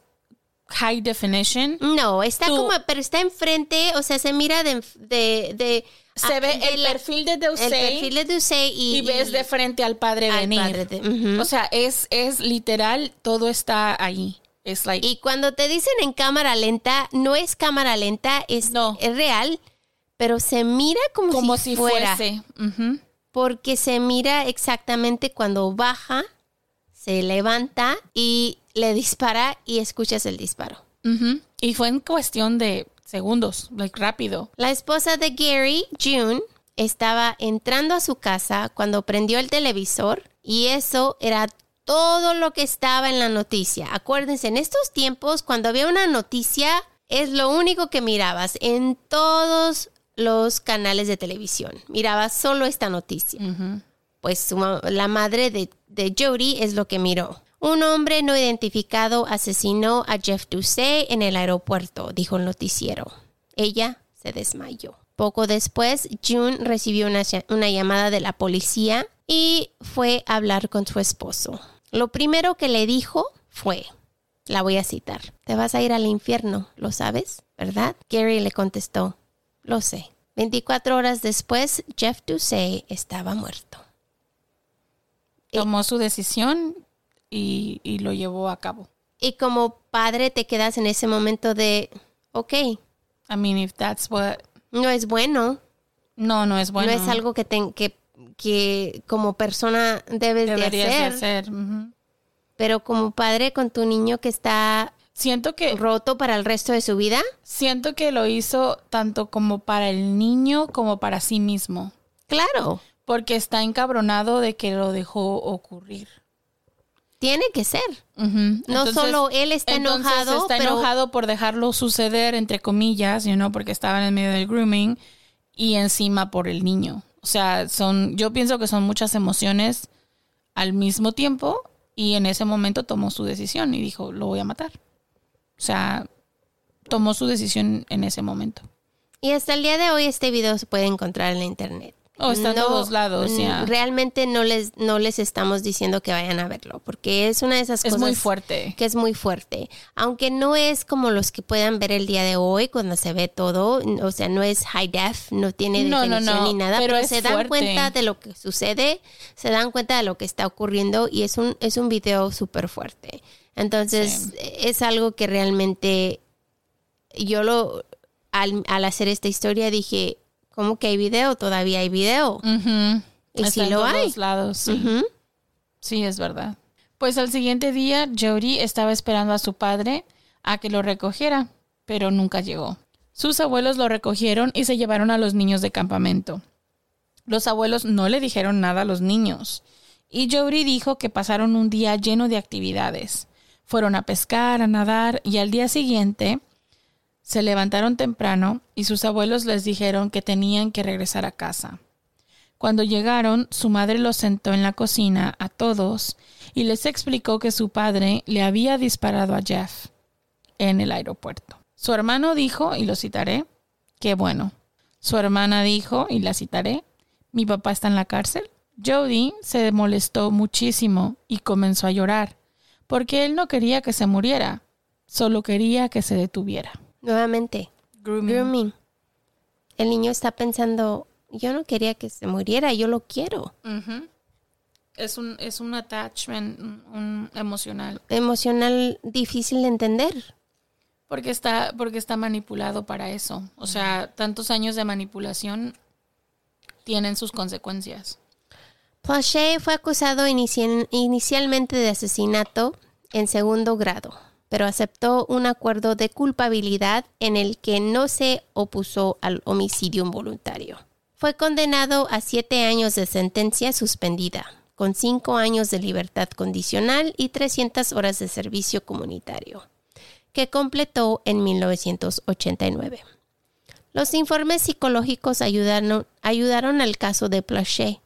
high definition. No, está Tú- como, pero está enfrente, o sea, se mira de, de, de- Se ah, ve el la- perfil de el Ducey perfil de Ducey y, y, ves de frente al padre al venir. padre de- ujú. O sea, es, es literal, todo está ahí. Es like, Y cuando te dicen en cámara lenta, no es cámara lenta, es, es real, pero se mira como, como si, si fuera. fuese. Porque se mira exactamente cuando baja, se levanta y le dispara y escuchas el disparo. Y fue en cuestión de segundos, like rápido. La esposa de Gary, June, estaba entrando a su casa cuando prendió el televisor y eso era todo lo que estaba en la noticia. Acuérdense, en estos tiempos, cuando había una noticia, es lo único que mirabas en todos los canales de televisión. Mirabas solo esta noticia. Pues su la madre de, de Jody es lo que miró. Un hombre no identificado asesinó a Jeff Ducey en el aeropuerto, dijo el noticiero. Ella se desmayó. Poco después, June recibió una, lla- una llamada de la policía y fue a hablar con su esposo. Lo primero que le dijo fue, la voy a citar, te vas a ir al infierno, ¿lo sabes? ¿Verdad? Gary le contestó, lo sé. 24 horas después, Jeff Ducey estaba muerto. Tomó su decisión y, y lo llevó a cabo. Y como padre te quedas en ese momento de, ok, I mean, if that's what... no es bueno, No, no es bueno. no es algo que, ten- que, que como persona debes de Deberías de hacer, hacer. pero como padre con tu niño que está Siento que... roto para el resto de su vida, Siento que lo hizo tanto como para el niño como para sí mismo. claro, Porque está encabronado de que lo dejó ocurrir. Tiene que ser. No Entonces- solo él está enojado, está pero enojado por dejarlo suceder, entre comillas, you know, porque estaba en el medio del grooming y encima por el niño. O sea, son, yo pienso que son muchas emociones al mismo tiempo y en ese momento tomó su decisión y dijo, lo voy a matar. O sea, tomó su decisión en ese momento. Y hasta el día de hoy este video se puede encontrar en la internet. Oh, está en todos lados. Realmente no les, no les estamos diciendo que vayan a verlo, porque es una de esas Es cosas muy fuerte. que es muy fuerte. Aunque no es como los que puedan ver el día de hoy cuando se ve todo, o sea, no es high def, no tiene No, no, definición no, ni nada, pero se dan fuerte. cuenta de lo que sucede, se dan cuenta de lo que está ocurriendo y es un, es un video súper fuerte. Entonces, es algo que realmente yo lo, al, al hacer esta historia dije, ¿Cómo que hay video? Todavía hay video. Ujú. Y Está sí en lo todos hay. lados, sí. Sí, es verdad. Pues al siguiente día, Jody estaba esperando a su padre a que lo recogiera, pero nunca llegó. Sus abuelos lo recogieron y se llevaron a los niños de campamento. Los abuelos no le dijeron nada a los niños. Y Jody dijo que pasaron un día lleno de actividades. Fueron a pescar, a nadar y al día siguiente se levantaron temprano y sus abuelos les dijeron que tenían que regresar a casa. Cuando llegaron, su madre los sentó en la cocina a todos y les explicó que su padre le había disparado a Jeff en el aeropuerto. Su hermano dijo, y lo citaré, qué bueno. Su hermana dijo, y la citaré, mi papá está en la cárcel. Jody se molestó muchísimo y comenzó a llorar, porque él no quería que se muriera, solo quería que se detuviera. Nuevamente. Grooming. Grooming. El niño está pensando, yo no quería que se muriera, yo lo quiero. Es un, es un attachment un- emocional. Emocional difícil de entender. Porque está, porque está manipulado para eso. O sea, tantos años de manipulación tienen sus consecuencias. Plaché fue acusado inici- inicialmente de asesinato en segundo grado, pero aceptó un acuerdo de culpabilidad en el que no se opuso al homicidio involuntario. Fue condenado a siete años de sentencia suspendida, con cinco años de libertad condicional y 300 horas de servicio comunitario, que completó en 1989. Los informes psicológicos ayudaron, al caso de Plaché,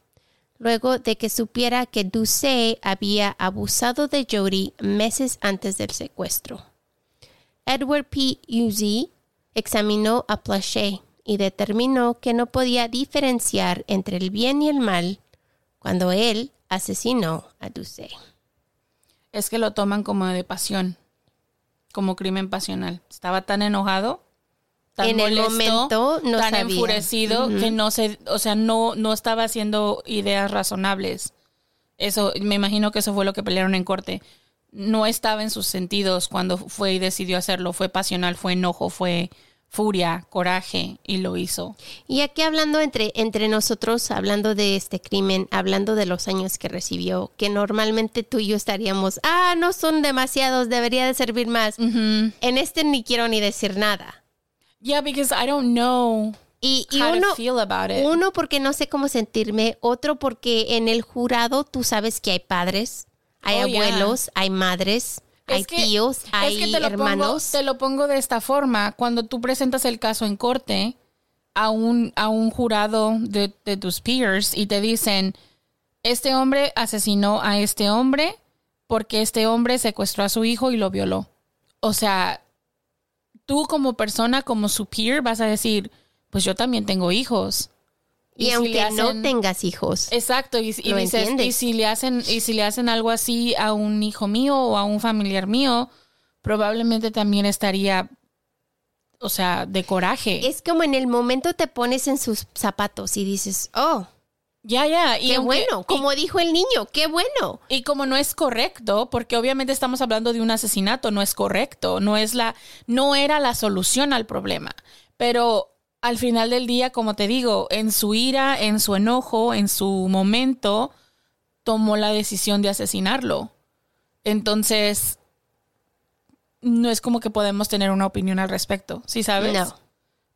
luego de que supiera que Ducey había abusado de Jody meses antes del secuestro. Edward P. Uzzi examinó a Plaché y determinó que no podía diferenciar entre el bien y el mal cuando él asesinó a Ducey. Es que lo toman como de pasión, como crimen pasional. Estaba tan enojado, tan En el molesto, momento no tan sabía. enfurecido que no se, o sea, no, no estaba haciendo ideas razonables. Eso, me imagino que eso fue lo que pelearon en corte. No estaba en sus sentidos cuando fue y decidió hacerlo. Fue pasional, fue enojo, fue furia, coraje y lo hizo. Y aquí hablando entre, entre nosotros, hablando de este crimen, hablando de los años que recibió, que normalmente tú y yo estaríamos, ah, no son demasiados, debería de servir más. En este ni quiero ni decir nada. Yeah, because I don't know Y, y how uno, to feel about it. uno porque no sé cómo sentirme, otro porque en el jurado tú sabes que hay padres, hay Oh, yeah. abuelos, hay madres, hay que- tíos, hay es que te lo hermanos. Pongo, te lo pongo de esta forma. Cuando tú presentas el caso en corte a un, a un jurado de, de tus peers y te dicen, este hombre asesinó a este hombre porque este hombre secuestró a su hijo y lo violó. O sea, tú como persona, como su peer, vas a decir, pues yo también tengo hijos. y aunque no tengas hijos, Exacto, y, y dices, y si le hacen, y si le hacen algo así a un hijo mío o a un familiar mío, probablemente también estaría, o sea, de coraje. es como en el momento te pones en sus zapatos y dices, oh, ya, ya. y qué aunque- bueno, como dijo el niño, qué bueno. Y como no es correcto, porque obviamente estamos hablando de un asesinato, no es correcto, no es la, no era la solución al problema. Pero al final del día, como te digo, en su ira, en su enojo, en su momento, tomó la decisión de asesinarlo. Entonces, no es como que podemos tener una opinión al respecto, ¿sí sabes? No.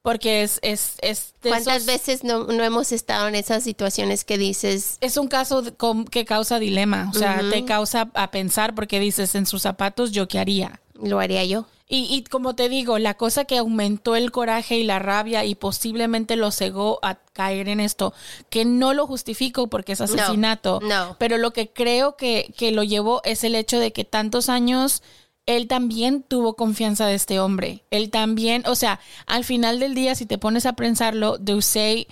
Porque es, es, es de ¿Cuántas esos- veces no, no hemos estado en esas situaciones que dices, es un caso de- que causa dilema, o sea, te causa a pensar porque dices en sus zapatos yo qué haría. lo haría yo? Y, y como te digo, la cosa que aumentó el coraje y la rabia y posiblemente lo cegó a caer en esto, que no lo justifico porque es asesinato, no. pero lo que creo que, que lo llevó es el hecho de que tantos años él también tuvo confianza de este hombre. Él también, o sea, al final del día, si te pones a pensarlo, Deusey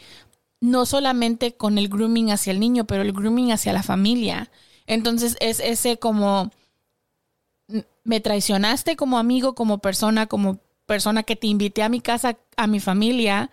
no solamente con el grooming hacia el niño, pero el grooming hacia la familia. Entonces es ese como me traicionaste como amigo, como persona, como persona que te invité a mi casa, a mi familia,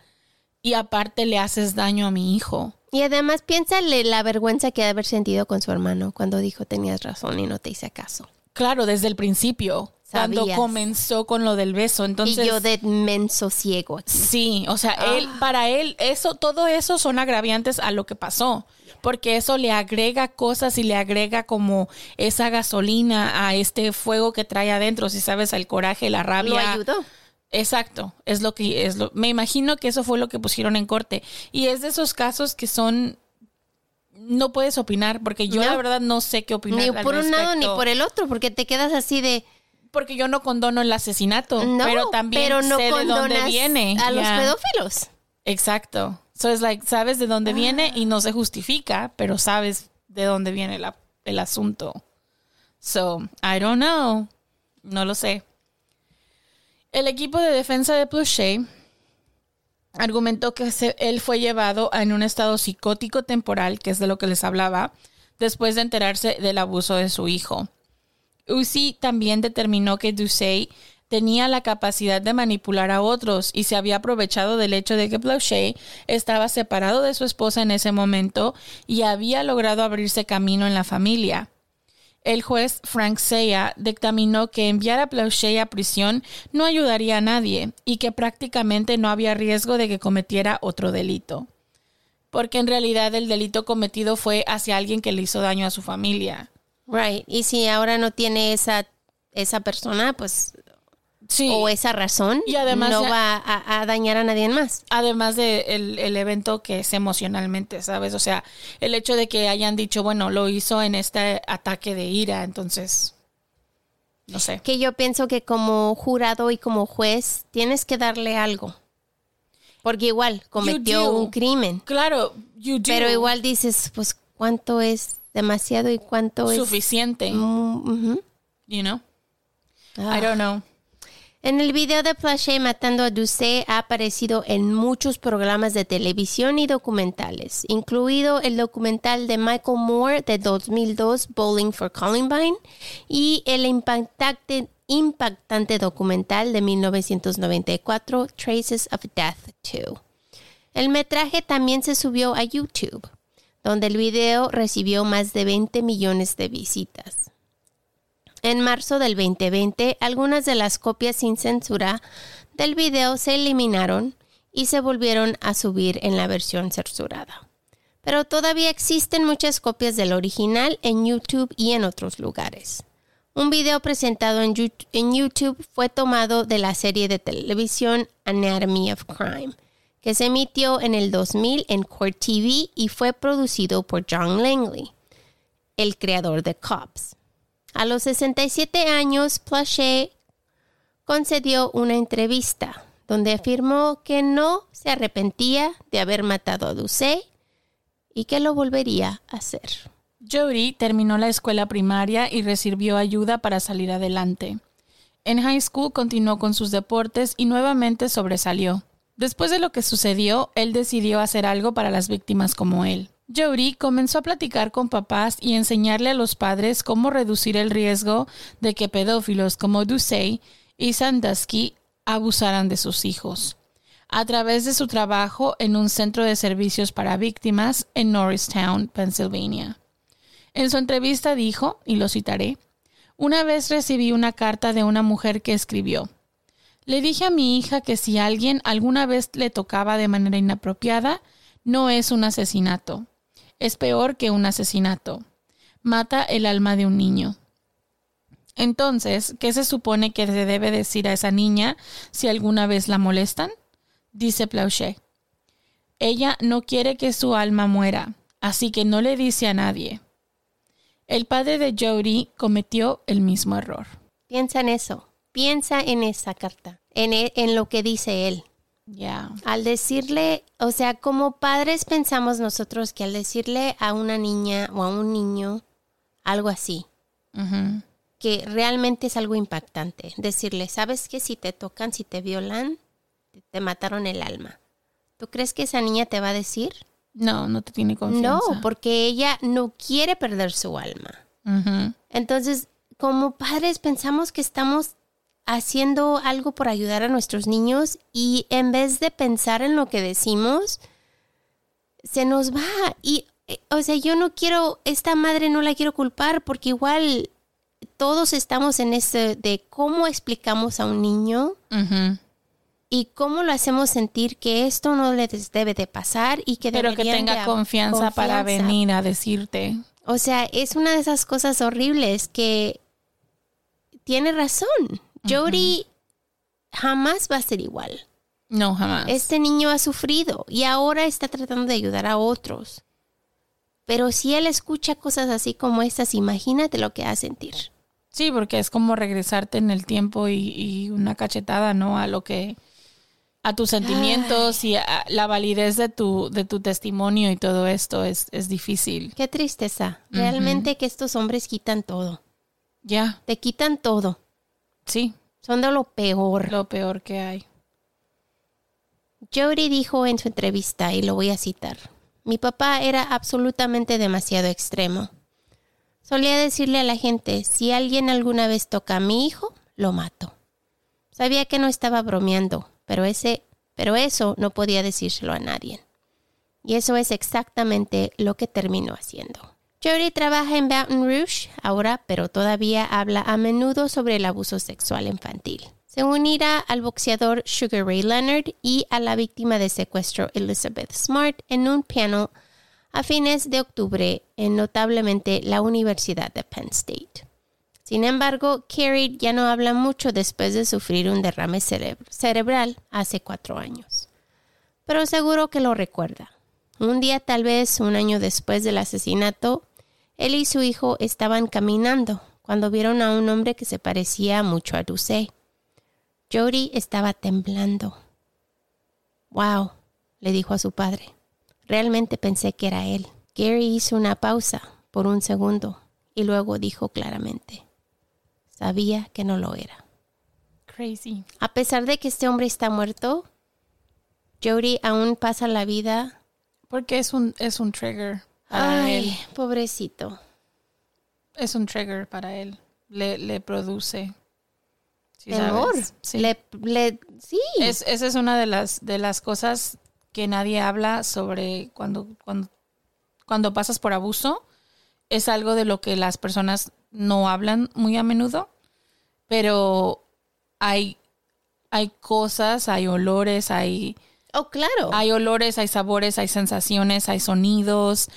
y aparte le haces daño a mi hijo. Y además piénsale la vergüenza que ha de haber sentido con su hermano cuando dijo tenías razón y no te hice caso. Claro, desde el principio. cuando comenzó con lo del beso. Entonces, y yo de menso ciego. aquí. Sí, o sea, él, Ah. para él, eso, todo eso son agraviantes a lo que pasó. Porque eso le agrega cosas y le agrega como esa gasolina a este fuego que trae adentro, si sabes, el coraje, la rabia. Lo ayudó. Exacto, es lo que es lo. Me imagino que eso fue lo que pusieron en corte y es de esos casos que son no puedes opinar porque yo No. la verdad no sé qué opinar. Ni al por un lado ni por el otro, porque te quedas así de. porque yo no condono el asesinato, No, pero también pero no sé de dónde viene a los pedófilos. Exacto. So es like sabes de dónde viene y no se justifica, pero sabes de dónde viene la- el asunto. So, I don't know. No lo sé. El equipo de defensa de Plushey argumentó que él fue llevado en un estado psicótico temporal, que es de lo que les hablaba, después de enterarse del abuso de su hijo. Uzi también determinó que Ducey tenía la capacidad de manipular a otros y se había aprovechado del hecho de que Blanchet estaba separado de su esposa en ese momento y había logrado abrirse camino en la familia. El juez Frank Seya dictaminó que enviar a Blanchet a prisión no ayudaría a nadie y que prácticamente no había riesgo de que cometiera otro delito. Porque en realidad el delito cometido fue hacia alguien que le hizo daño a su familia. Right. Y si ahora no tiene esa, esa persona, pues. Sí. O esa razón, Y además no ya- va a, a dañar a nadie más. Además de el, el evento que es emocionalmente, ¿sabes? O sea, el hecho de que hayan dicho, bueno, lo hizo en este ataque de ira, entonces, no sé. Que yo pienso que como jurado y como juez tienes que darle algo. Porque igual cometió un crimen. Claro, you do. Pero igual dices, pues, ¿cuánto es demasiado y cuánto es Suficiente. Mm. You know? Ah. I don't know. En el video de Plaché matando a Ducey ha aparecido en muchos programas de televisión y documentales, incluido el documental de Michael Moore de 2002, Bowling for Columbine, y el impactante, impactante documental de 1994, Traces of Death 2. El metraje también se subió a YouTube, donde el video recibió más de 20 millones de visitas. En marzo del 2020, algunas de las copias sin censura del video se eliminaron y se volvieron a subir en la versión censurada. Pero todavía existen muchas copias del original en YouTube y en otros lugares. Un video presentado en YouTube fue tomado de la serie de televisión Anatomy of Crime, que se emitió en el 2000 en Court TV y fue producido por John Langley, el creador de Cops. A los 67 años, Plaché concedió una entrevista donde afirmó que no se arrepentía de haber matado a Ducey y que lo volvería a hacer. Jody terminó la escuela primaria y recibió ayuda para salir adelante. En high school continuó con sus deportes y nuevamente sobresalió. Después de lo que sucedió, él decidió hacer algo para las víctimas como él. Jody comenzó a platicar con papás y enseñarle a los padres cómo reducir el riesgo de que pedófilos como Ducey y Sandusky abusaran de sus hijos. A través de su trabajo en un centro de servicios para víctimas en Norristown, Pennsylvania. En su entrevista dijo, y lo citaré, una vez recibí una carta de una mujer que escribió, le dije a mi hija que si alguien alguna vez le tocaba de manera inapropiada, no es un asesinato. Es peor que un asesinato. Mata el alma de un niño. Entonces, ¿qué se supone que se debe decir a esa niña si alguna vez la molestan? Dice Plauché. Ella no quiere que su alma muera, así que no le dice a nadie. El padre de Jody cometió el mismo error. Piensa en eso, piensa en esa carta, en, e- en lo que dice él. Ya. Al decirle, o sea, como padres pensamos nosotros que al decirle a una niña o a un niño algo así, Ujú. que realmente es algo impactante, decirle, ¿sabes que si te tocan, si te violan, te- mataron el alma? ¿Tú crees que esa niña te va a decir? No, no te tiene confianza. No, porque ella no quiere perder su alma. Ujú. Entonces, como padres pensamos que estamos haciendo algo por ayudar a nuestros niños y en vez de pensar en lo que decimos, se nos va. Y, eh, o sea, yo no quiero, esta madre no la quiero culpar porque igual todos estamos en ese de cómo explicamos a un niño y cómo lo hacemos sentir que esto no le debe de pasar y que Pero que tenga de- confianza, para venir a decirte. O sea, es una de esas cosas horribles que tiene razón. Jody jamás va a ser igual. No, jamás. Este niño ha sufrido y ahora está tratando de ayudar a otros. Pero si él escucha cosas así como estas, imagínate lo que va a sentir. Sí, porque es como regresarte en el tiempo y, y una cachetada, ¿no? A lo que, a tus sentimientos y a la validez de tu, de tu testimonio y todo esto es, es difícil. Qué tristeza. Realmente que estos hombres quitan todo. Ya. Te quitan todo. Sí. Son de lo peor. Lo peor que hay. Jody dijo en su entrevista, y lo voy a citar, mi papá era absolutamente demasiado extremo. Solía decirle a la gente, si alguien alguna vez toca a mi hijo, lo mato. Sabía que no estaba bromeando, pero ese, pero eso no podía decírselo a nadie. Y eso es exactamente lo que terminó haciendo. Jody trabaja en Baton Rouge ahora, pero todavía habla a menudo sobre el abuso sexual infantil. Se unirá al boxeador Sugar Ray Leonard y a la víctima de secuestro Elizabeth Smart en un panel a fines de octubre en notablemente la Universidad de Penn State. Sin embargo, Carrie ya no habla mucho después de sufrir un derrame cere- cerebral hace cuatro años. Pero seguro que lo recuerda. Un día, tal vez un año después del asesinato, él y su hijo estaban caminando cuando vieron a un hombre que se parecía mucho a Ducey. Jody estaba temblando. Wow, le dijo a su padre. Realmente pensé que era él. Gary hizo una pausa por un segundo y luego dijo claramente, sabía que no lo era. Crazy. A pesar de que este hombre está muerto, Jody aún pasa la vida. Porque es un, es un trigger Ay, él. pobrecito. Es un trigger para él. Le, le produce. Sí, Temor. Sí. Le, le- sí. Es, esa es una de las, de las cosas que nadie habla sobre cuando, cuando, cuando pasas por abuso. Es algo de lo que las personas no hablan muy a menudo, pero hay, hay cosas, hay olores, hay... Oh, claro. Hay olores, hay sabores, hay sensaciones, hay sonidos,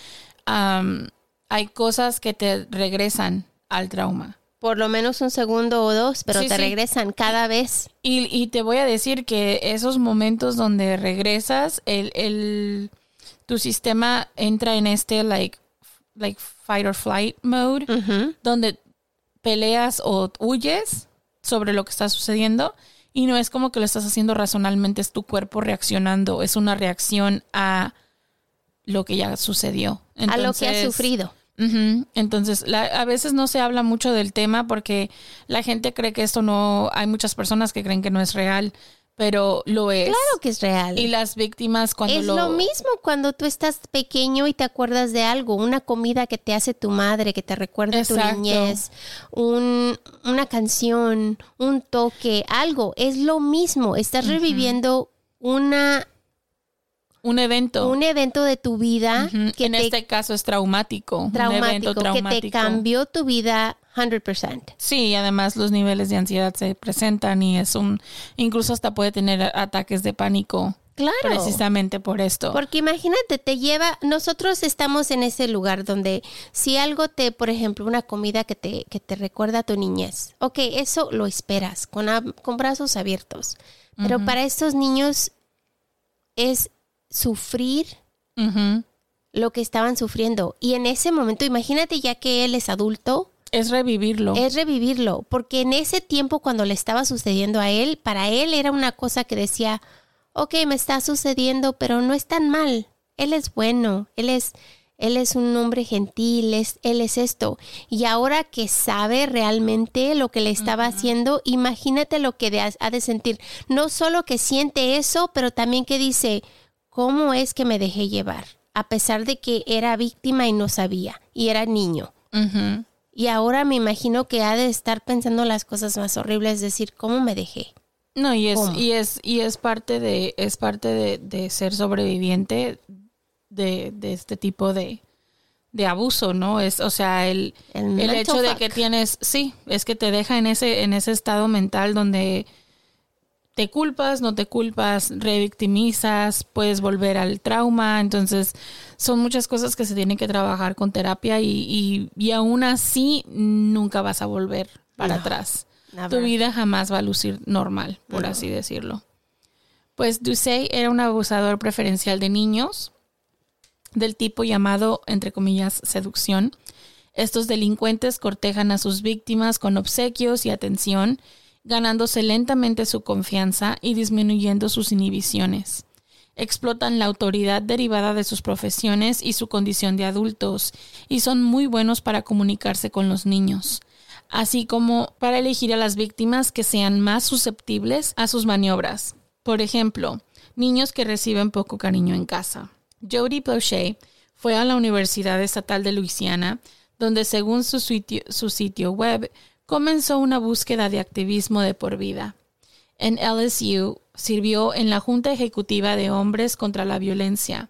hay cosas que te regresan al trauma. Por lo menos un segundo o dos, pero Sí, te sí. regresan cada vez. Y, y te voy a decir que esos momentos donde regresas, el, el, tu sistema entra en este like, like fight or flight mode, donde peleas o huyes sobre lo que está sucediendo y no es como que lo estás haciendo razonalmente, es tu cuerpo reaccionando, es una reacción a lo que ya sucedió. a lo que has sufrido. Entonces, la- a veces no se habla mucho del tema porque la gente cree que esto no, hay muchas personas que creen que no es real, pero lo es. Claro que es real. Y las víctimas cuando es lo... lo... mismo cuando tú estás pequeño y te acuerdas de algo, una comida que te hace tu madre, que te recuerda tu niñez, un- una canción, un toque, algo. Es lo mismo. Estás reviviendo una un evento. un evento de tu vida que en te este caso es traumático. un traumático, evento que te traumático. cambió tu vida 100%. Sí, y además los niveles de ansiedad se presentan y es un... Incluso hasta puede tener ataques de pánico. Claro. Precisamente por esto. Porque imagínate, te lleva, nosotros estamos en ese lugar donde si algo te, por ejemplo, una comida que te, que te recuerda a tu niñez, ok, eso lo esperas con, con brazos abiertos. Pero para estos niños es sufrir lo que estaban sufriendo. Y en ese momento, imagínate ya que él es adulto, Es revivirlo. es revivirlo, porque en ese tiempo cuando le estaba sucediendo a él, para él era una cosa que decía, ok, me está sucediendo, pero no es tan mal. Él es bueno, él es, él es un hombre gentil, es, él es esto. Y ahora que sabe realmente lo que le estaba haciendo, imagínate lo que de- ha de sentir. No solo que siente eso, pero también que dice, ¿cómo es que me dejé llevar? A pesar de que era víctima y no sabía, y era niño. Y ahora me imagino que ha de estar pensando las cosas más horribles, decir, ¿cómo me dejé? No, y es, ¿Cómo? y es, y es parte de, es parte de, de ser sobreviviente de, de este tipo de, de abuso, ¿no? Es, o sea, el, El hecho de que tienes, sí, es que te deja en ese, en ese estado mental donde te culpas, no te culpas, revictimizas, puedes volver al trauma, entonces son muchas cosas que se tienen que trabajar con terapia y, y, y aún así nunca vas a volver para No, atrás. never. Tu vida jamás va a lucir normal, por No. así decirlo. Pues Ducey era un abusador preferencial de niños, del tipo llamado, entre comillas, seducción. Estos delincuentes cortejan a sus víctimas con obsequios y atención, ganándose lentamente su confianza y disminuyendo sus inhibiciones. Explotan la autoridad derivada de sus profesiones y su condición de adultos, y son muy buenos para comunicarse con los niños, así como para elegir a las víctimas que sean más susceptibles a sus maniobras. Por ejemplo, niños que reciben poco cariño en casa. Jody Blanchet fue a la Universidad Estatal de Luisiana, donde según su sitio web comenzó una búsqueda de activismo de por vida. En LSU sirvió en la Junta Ejecutiva de Hombres contra la Violencia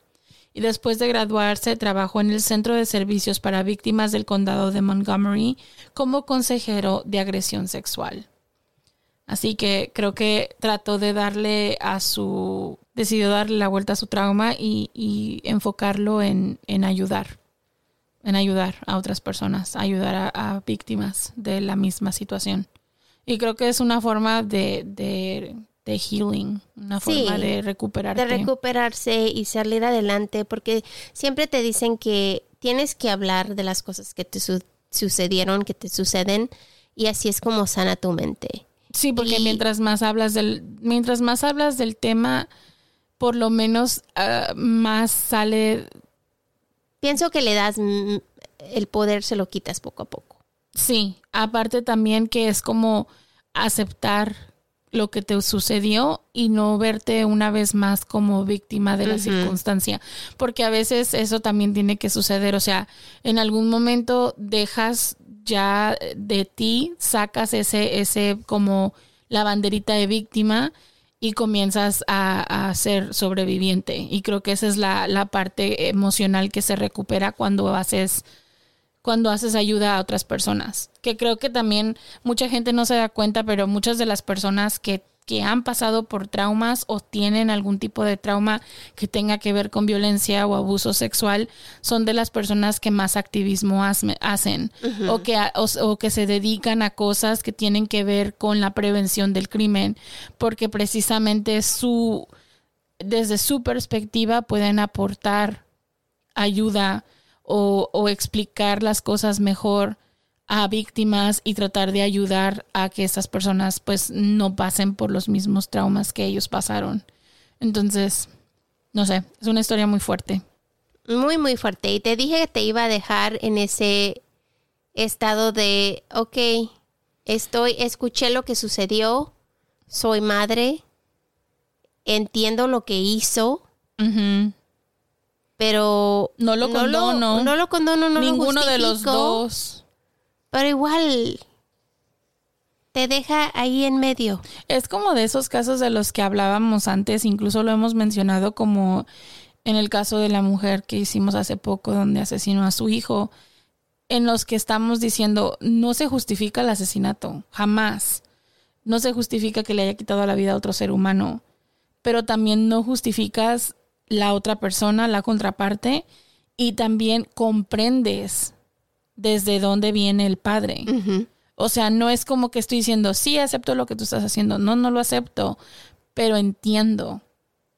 y después de graduarse trabajó en el Centro de Servicios para Víctimas del Condado de Montgomery como consejero de agresión sexual. Así que creo que trató de darle a su, decidió darle la vuelta a su trauma y, enfocarlo en, en ayudar, en ayudar a otras personas, ayudar a, a víctimas de la misma situación. Y creo que es una forma de, de, de healing, una Sí, forma de recuperarte. de recuperarse y salir adelante, porque siempre te dicen que tienes que hablar de las cosas que te su- sucedieron, que te suceden, y así es como sana tu mente. Sí, porque Y- mientras más hablas del, mientras más hablas del tema, por lo menos ah, más sale. Pienso que le das el poder, se lo quitas poco a poco. Sí, aparte también que es como aceptar lo que te sucedió y no verte una vez más como víctima de la circunstancia, porque a veces eso también tiene que suceder, o sea, en algún momento dejas ya de ti, sacas ese ese como la banderita de víctima y comienzas a, a ser sobreviviente y creo que esa es la, la parte emocional que se recupera cuando haces cuando haces ayuda a otras personas. Que creo que también mucha gente no se da cuenta, pero muchas de las personas que, que han pasado por traumas o tienen algún tipo de trauma que tenga que ver con violencia o abuso sexual son de las personas que más activismo hazme- hacen o, que, o, o que se dedican a cosas que tienen que ver con la prevención del crimen, porque precisamente su, desde su perspectiva pueden aportar ayuda o, o explicar las cosas mejor a víctimas y tratar de ayudar a que estas personas pues no pasen por los mismos traumas que ellos pasaron. Entonces, no sé, es una historia muy fuerte. Muy, muy fuerte. Y te dije que te iba a dejar en ese estado de, ok, estoy, escuché lo que sucedió, soy madre, entiendo lo que hizo, pero no lo condono. no lo condono, no lo Ninguno de los dos. Pero igual te deja ahí en medio. Es como de esos casos de los que hablábamos antes, incluso lo hemos mencionado como en el caso de la mujer que hicimos hace poco donde asesinó a su hijo, en los que estamos diciendo no se justifica el asesinato, jamás. No se justifica que le haya quitado la vida a otro ser humano, pero también no justificas la otra persona, la contraparte, y también comprendes desde dónde viene el padre. O sea, no es como que estoy diciendo, sí, acepto lo que tú estás haciendo. No, no lo acepto, pero entiendo.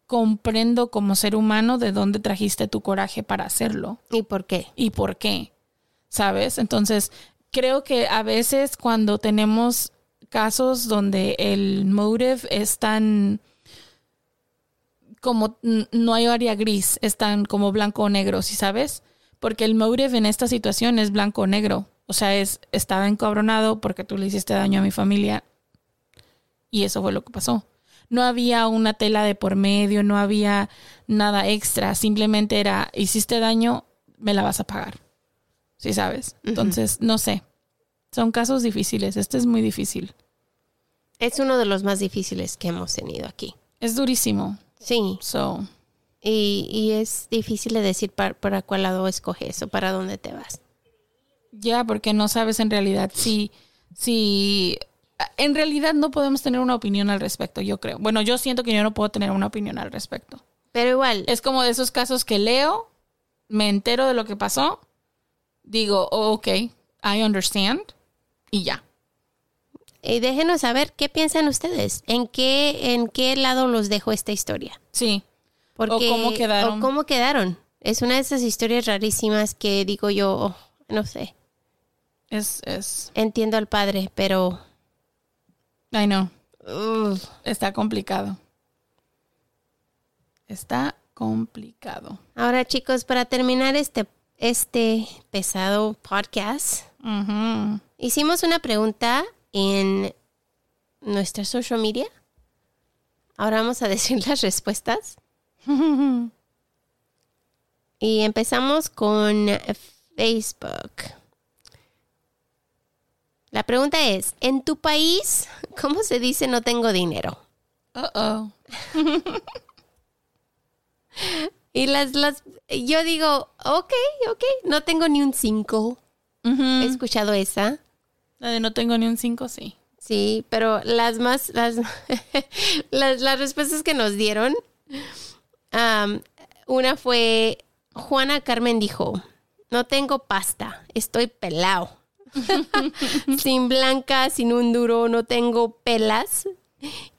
Comprendo como ser humano de dónde trajiste tu coraje para hacerlo. ¿Y por qué? ¿Y por qué? ¿Sabes? Entonces, creo que a veces cuando tenemos casos donde el motive es tan como no hay área gris, es tan como blanco o negro, ¿sí sabes? Porque el motive en esta situación es blanco o negro. O sea, es estaba encabronado porque tú le hiciste daño a mi familia y eso fue lo que pasó. No había una tela de por medio, no había nada extra, simplemente era hiciste daño, me la vas a pagar. ¿Sí sabes? Entonces, no sé. Son casos difíciles, este es muy difícil. Es uno de los más difíciles que hemos tenido aquí. Es durísimo. Sí. So, Y, y es difícil de decir para, para cuál lado escoges o para dónde te vas. Ya, porque no sabes en realidad si, si, en realidad no podemos tener una opinión al respecto, yo creo. Bueno, yo siento que yo no puedo tener una opinión al respecto. Pero igual. Es como de esos casos que leo, me entero de lo que pasó, digo, oh, ok, I understand, y ya. Y déjenos saber qué piensan ustedes. ¿En qué, en qué lado los dejo esta historia? Sí. Porque, o cómo quedaron. o cómo quedaron. Es una de esas historias rarísimas que digo yo, oh, no sé. Es, es, Entiendo al padre, pero I know. Está complicado. Está complicado. ahora chicos, para terminar este, este pesado podcast, hicimos una pregunta en nuestra social media. Ahora vamos a [LAUGHS] decir las respuestas. [LAUGHS] Y empezamos con Facebook. La pregunta es, ¿en tu país cómo se dice no tengo dinero? Uh-oh. [LAUGHS] Y las, las, yo digo, ok, ok, no tengo ni un 5. He escuchado esa. La de no tengo ni un 5, sí. Sí, pero las más, las, [LAUGHS] las, las respuestas que nos dieron, una fue, Juana Carmen dijo, no tengo pasta, estoy pelado. [LAUGHS] sin blanca, sin un duro, no tengo pelas.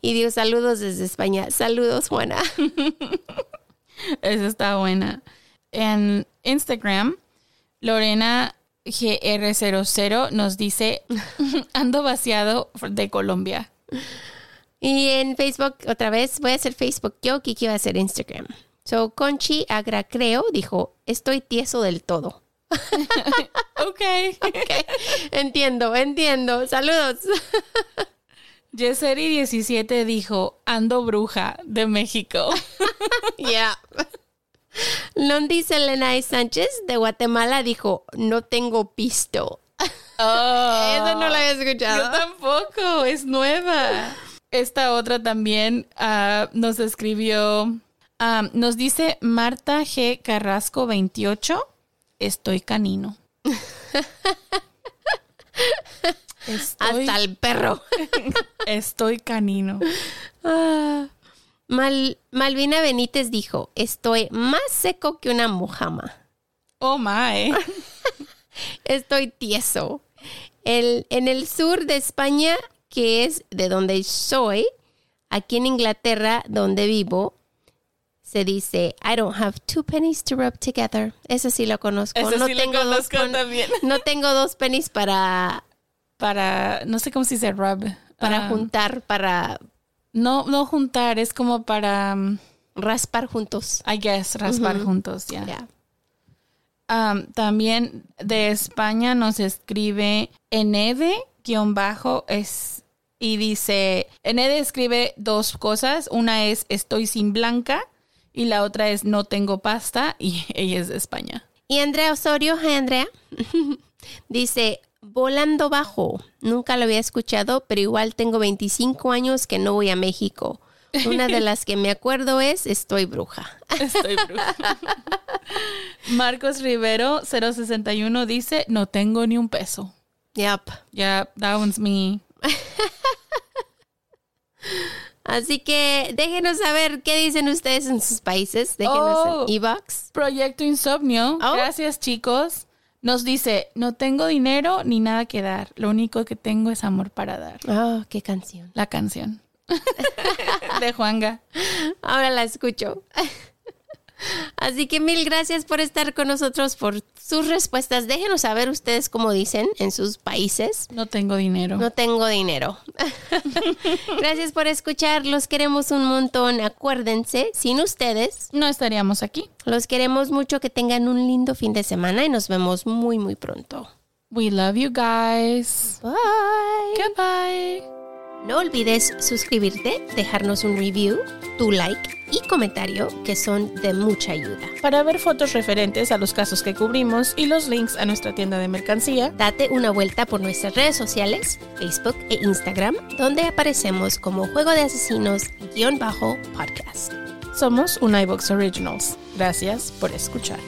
Y digo, saludos desde España. Saludos, Juana. Esa está buena. En Instagram, Lorena GR00 nos dice, [LAUGHS] ando vaciado de Colombia. Y en Facebook, otra vez, voy a hacer Facebook yo, Kiki va a hacer Instagram. So, Conchi Agra Creo dijo, estoy tieso del todo. [LAUGHS] ok. Entiendo, entiendo. Saludos. [LAUGHS] Yeseri17 dijo, ando bruja de México. [LAUGHS] Ya. Londi Selena Sánchez de Guatemala dijo, no tengo pisto. Oh, Eso no lo había escuchado. Yo tampoco, es nueva. Esta otra también ah, nos escribió, ah, nos dice Marta G. Carrasco 28, estoy canino. [LAUGHS] Estoy- Hasta el perro. [LAUGHS] Estoy canino. Ah. Mal- Malvina Benítez dijo, estoy más seco que una mojama. Oh my. [LAUGHS] Estoy tieso. El, en el sur de España, que es de donde soy, aquí en Inglaterra, donde vivo, se dice, I don't have two pennies to rub together. Eso sí lo conozco. Eso no, sí lo tengo dos conozco pon- también. [LAUGHS] no tengo dos pennies para, Para, no sé cómo se dice rub. para Ah, juntar, para No, no juntar, es como para, um, raspar juntos. I guess, raspar juntos, ya. Ya. Um, también de España nos escribe Enede, guion bajo, es, y dice, Enede escribe dos cosas, una es estoy sin blanca y la otra es no tengo pasta y [LAUGHS] ella es de España. Y Andrea Osorio, Andrea, [LAUGHS] dice, volando bajo. Nunca lo había escuchado, pero igual tengo 25 años que no voy a México. Una de las que me acuerdo es Estoy bruja. [LAUGHS] Estoy bruja. Marcos Rivero 061 dice, no tengo ni un peso. Yep. Yeah, that one's me. [LAUGHS] Así que déjenos saber qué dicen ustedes en sus países. Déjenos Oh. en e-box. Proyecto Insomnio. Oh. Gracias, chicos. Nos dice, no tengo dinero ni nada que dar. Lo único que tengo es amor para dar. Oh, qué canción. La canción. [LAUGHS] de Juanga. Ahora la escucho. Así que mil gracias por estar con nosotros, por sus respuestas. Déjenos saber ustedes cómo dicen en sus países. No tengo dinero. No tengo dinero. [LAUGHS] gracias por escuchar. Los queremos un montón. Acuérdense, sin ustedes, No estaríamos aquí. los queremos mucho. Que tengan un lindo fin de semana y nos vemos muy, muy pronto. We love you guys. Bye. Goodbye. No olvides suscribirte, dejarnos un review, tu like y comentario que son de mucha ayuda. Para ver fotos referentes a los casos que cubrimos y los links a nuestra tienda de mercancía, Date una vuelta por nuestras redes sociales, Facebook e Instagram, donde aparecemos como Juego de Asesinos-podcast. Somos un iBox Originals. Gracias por escuchar.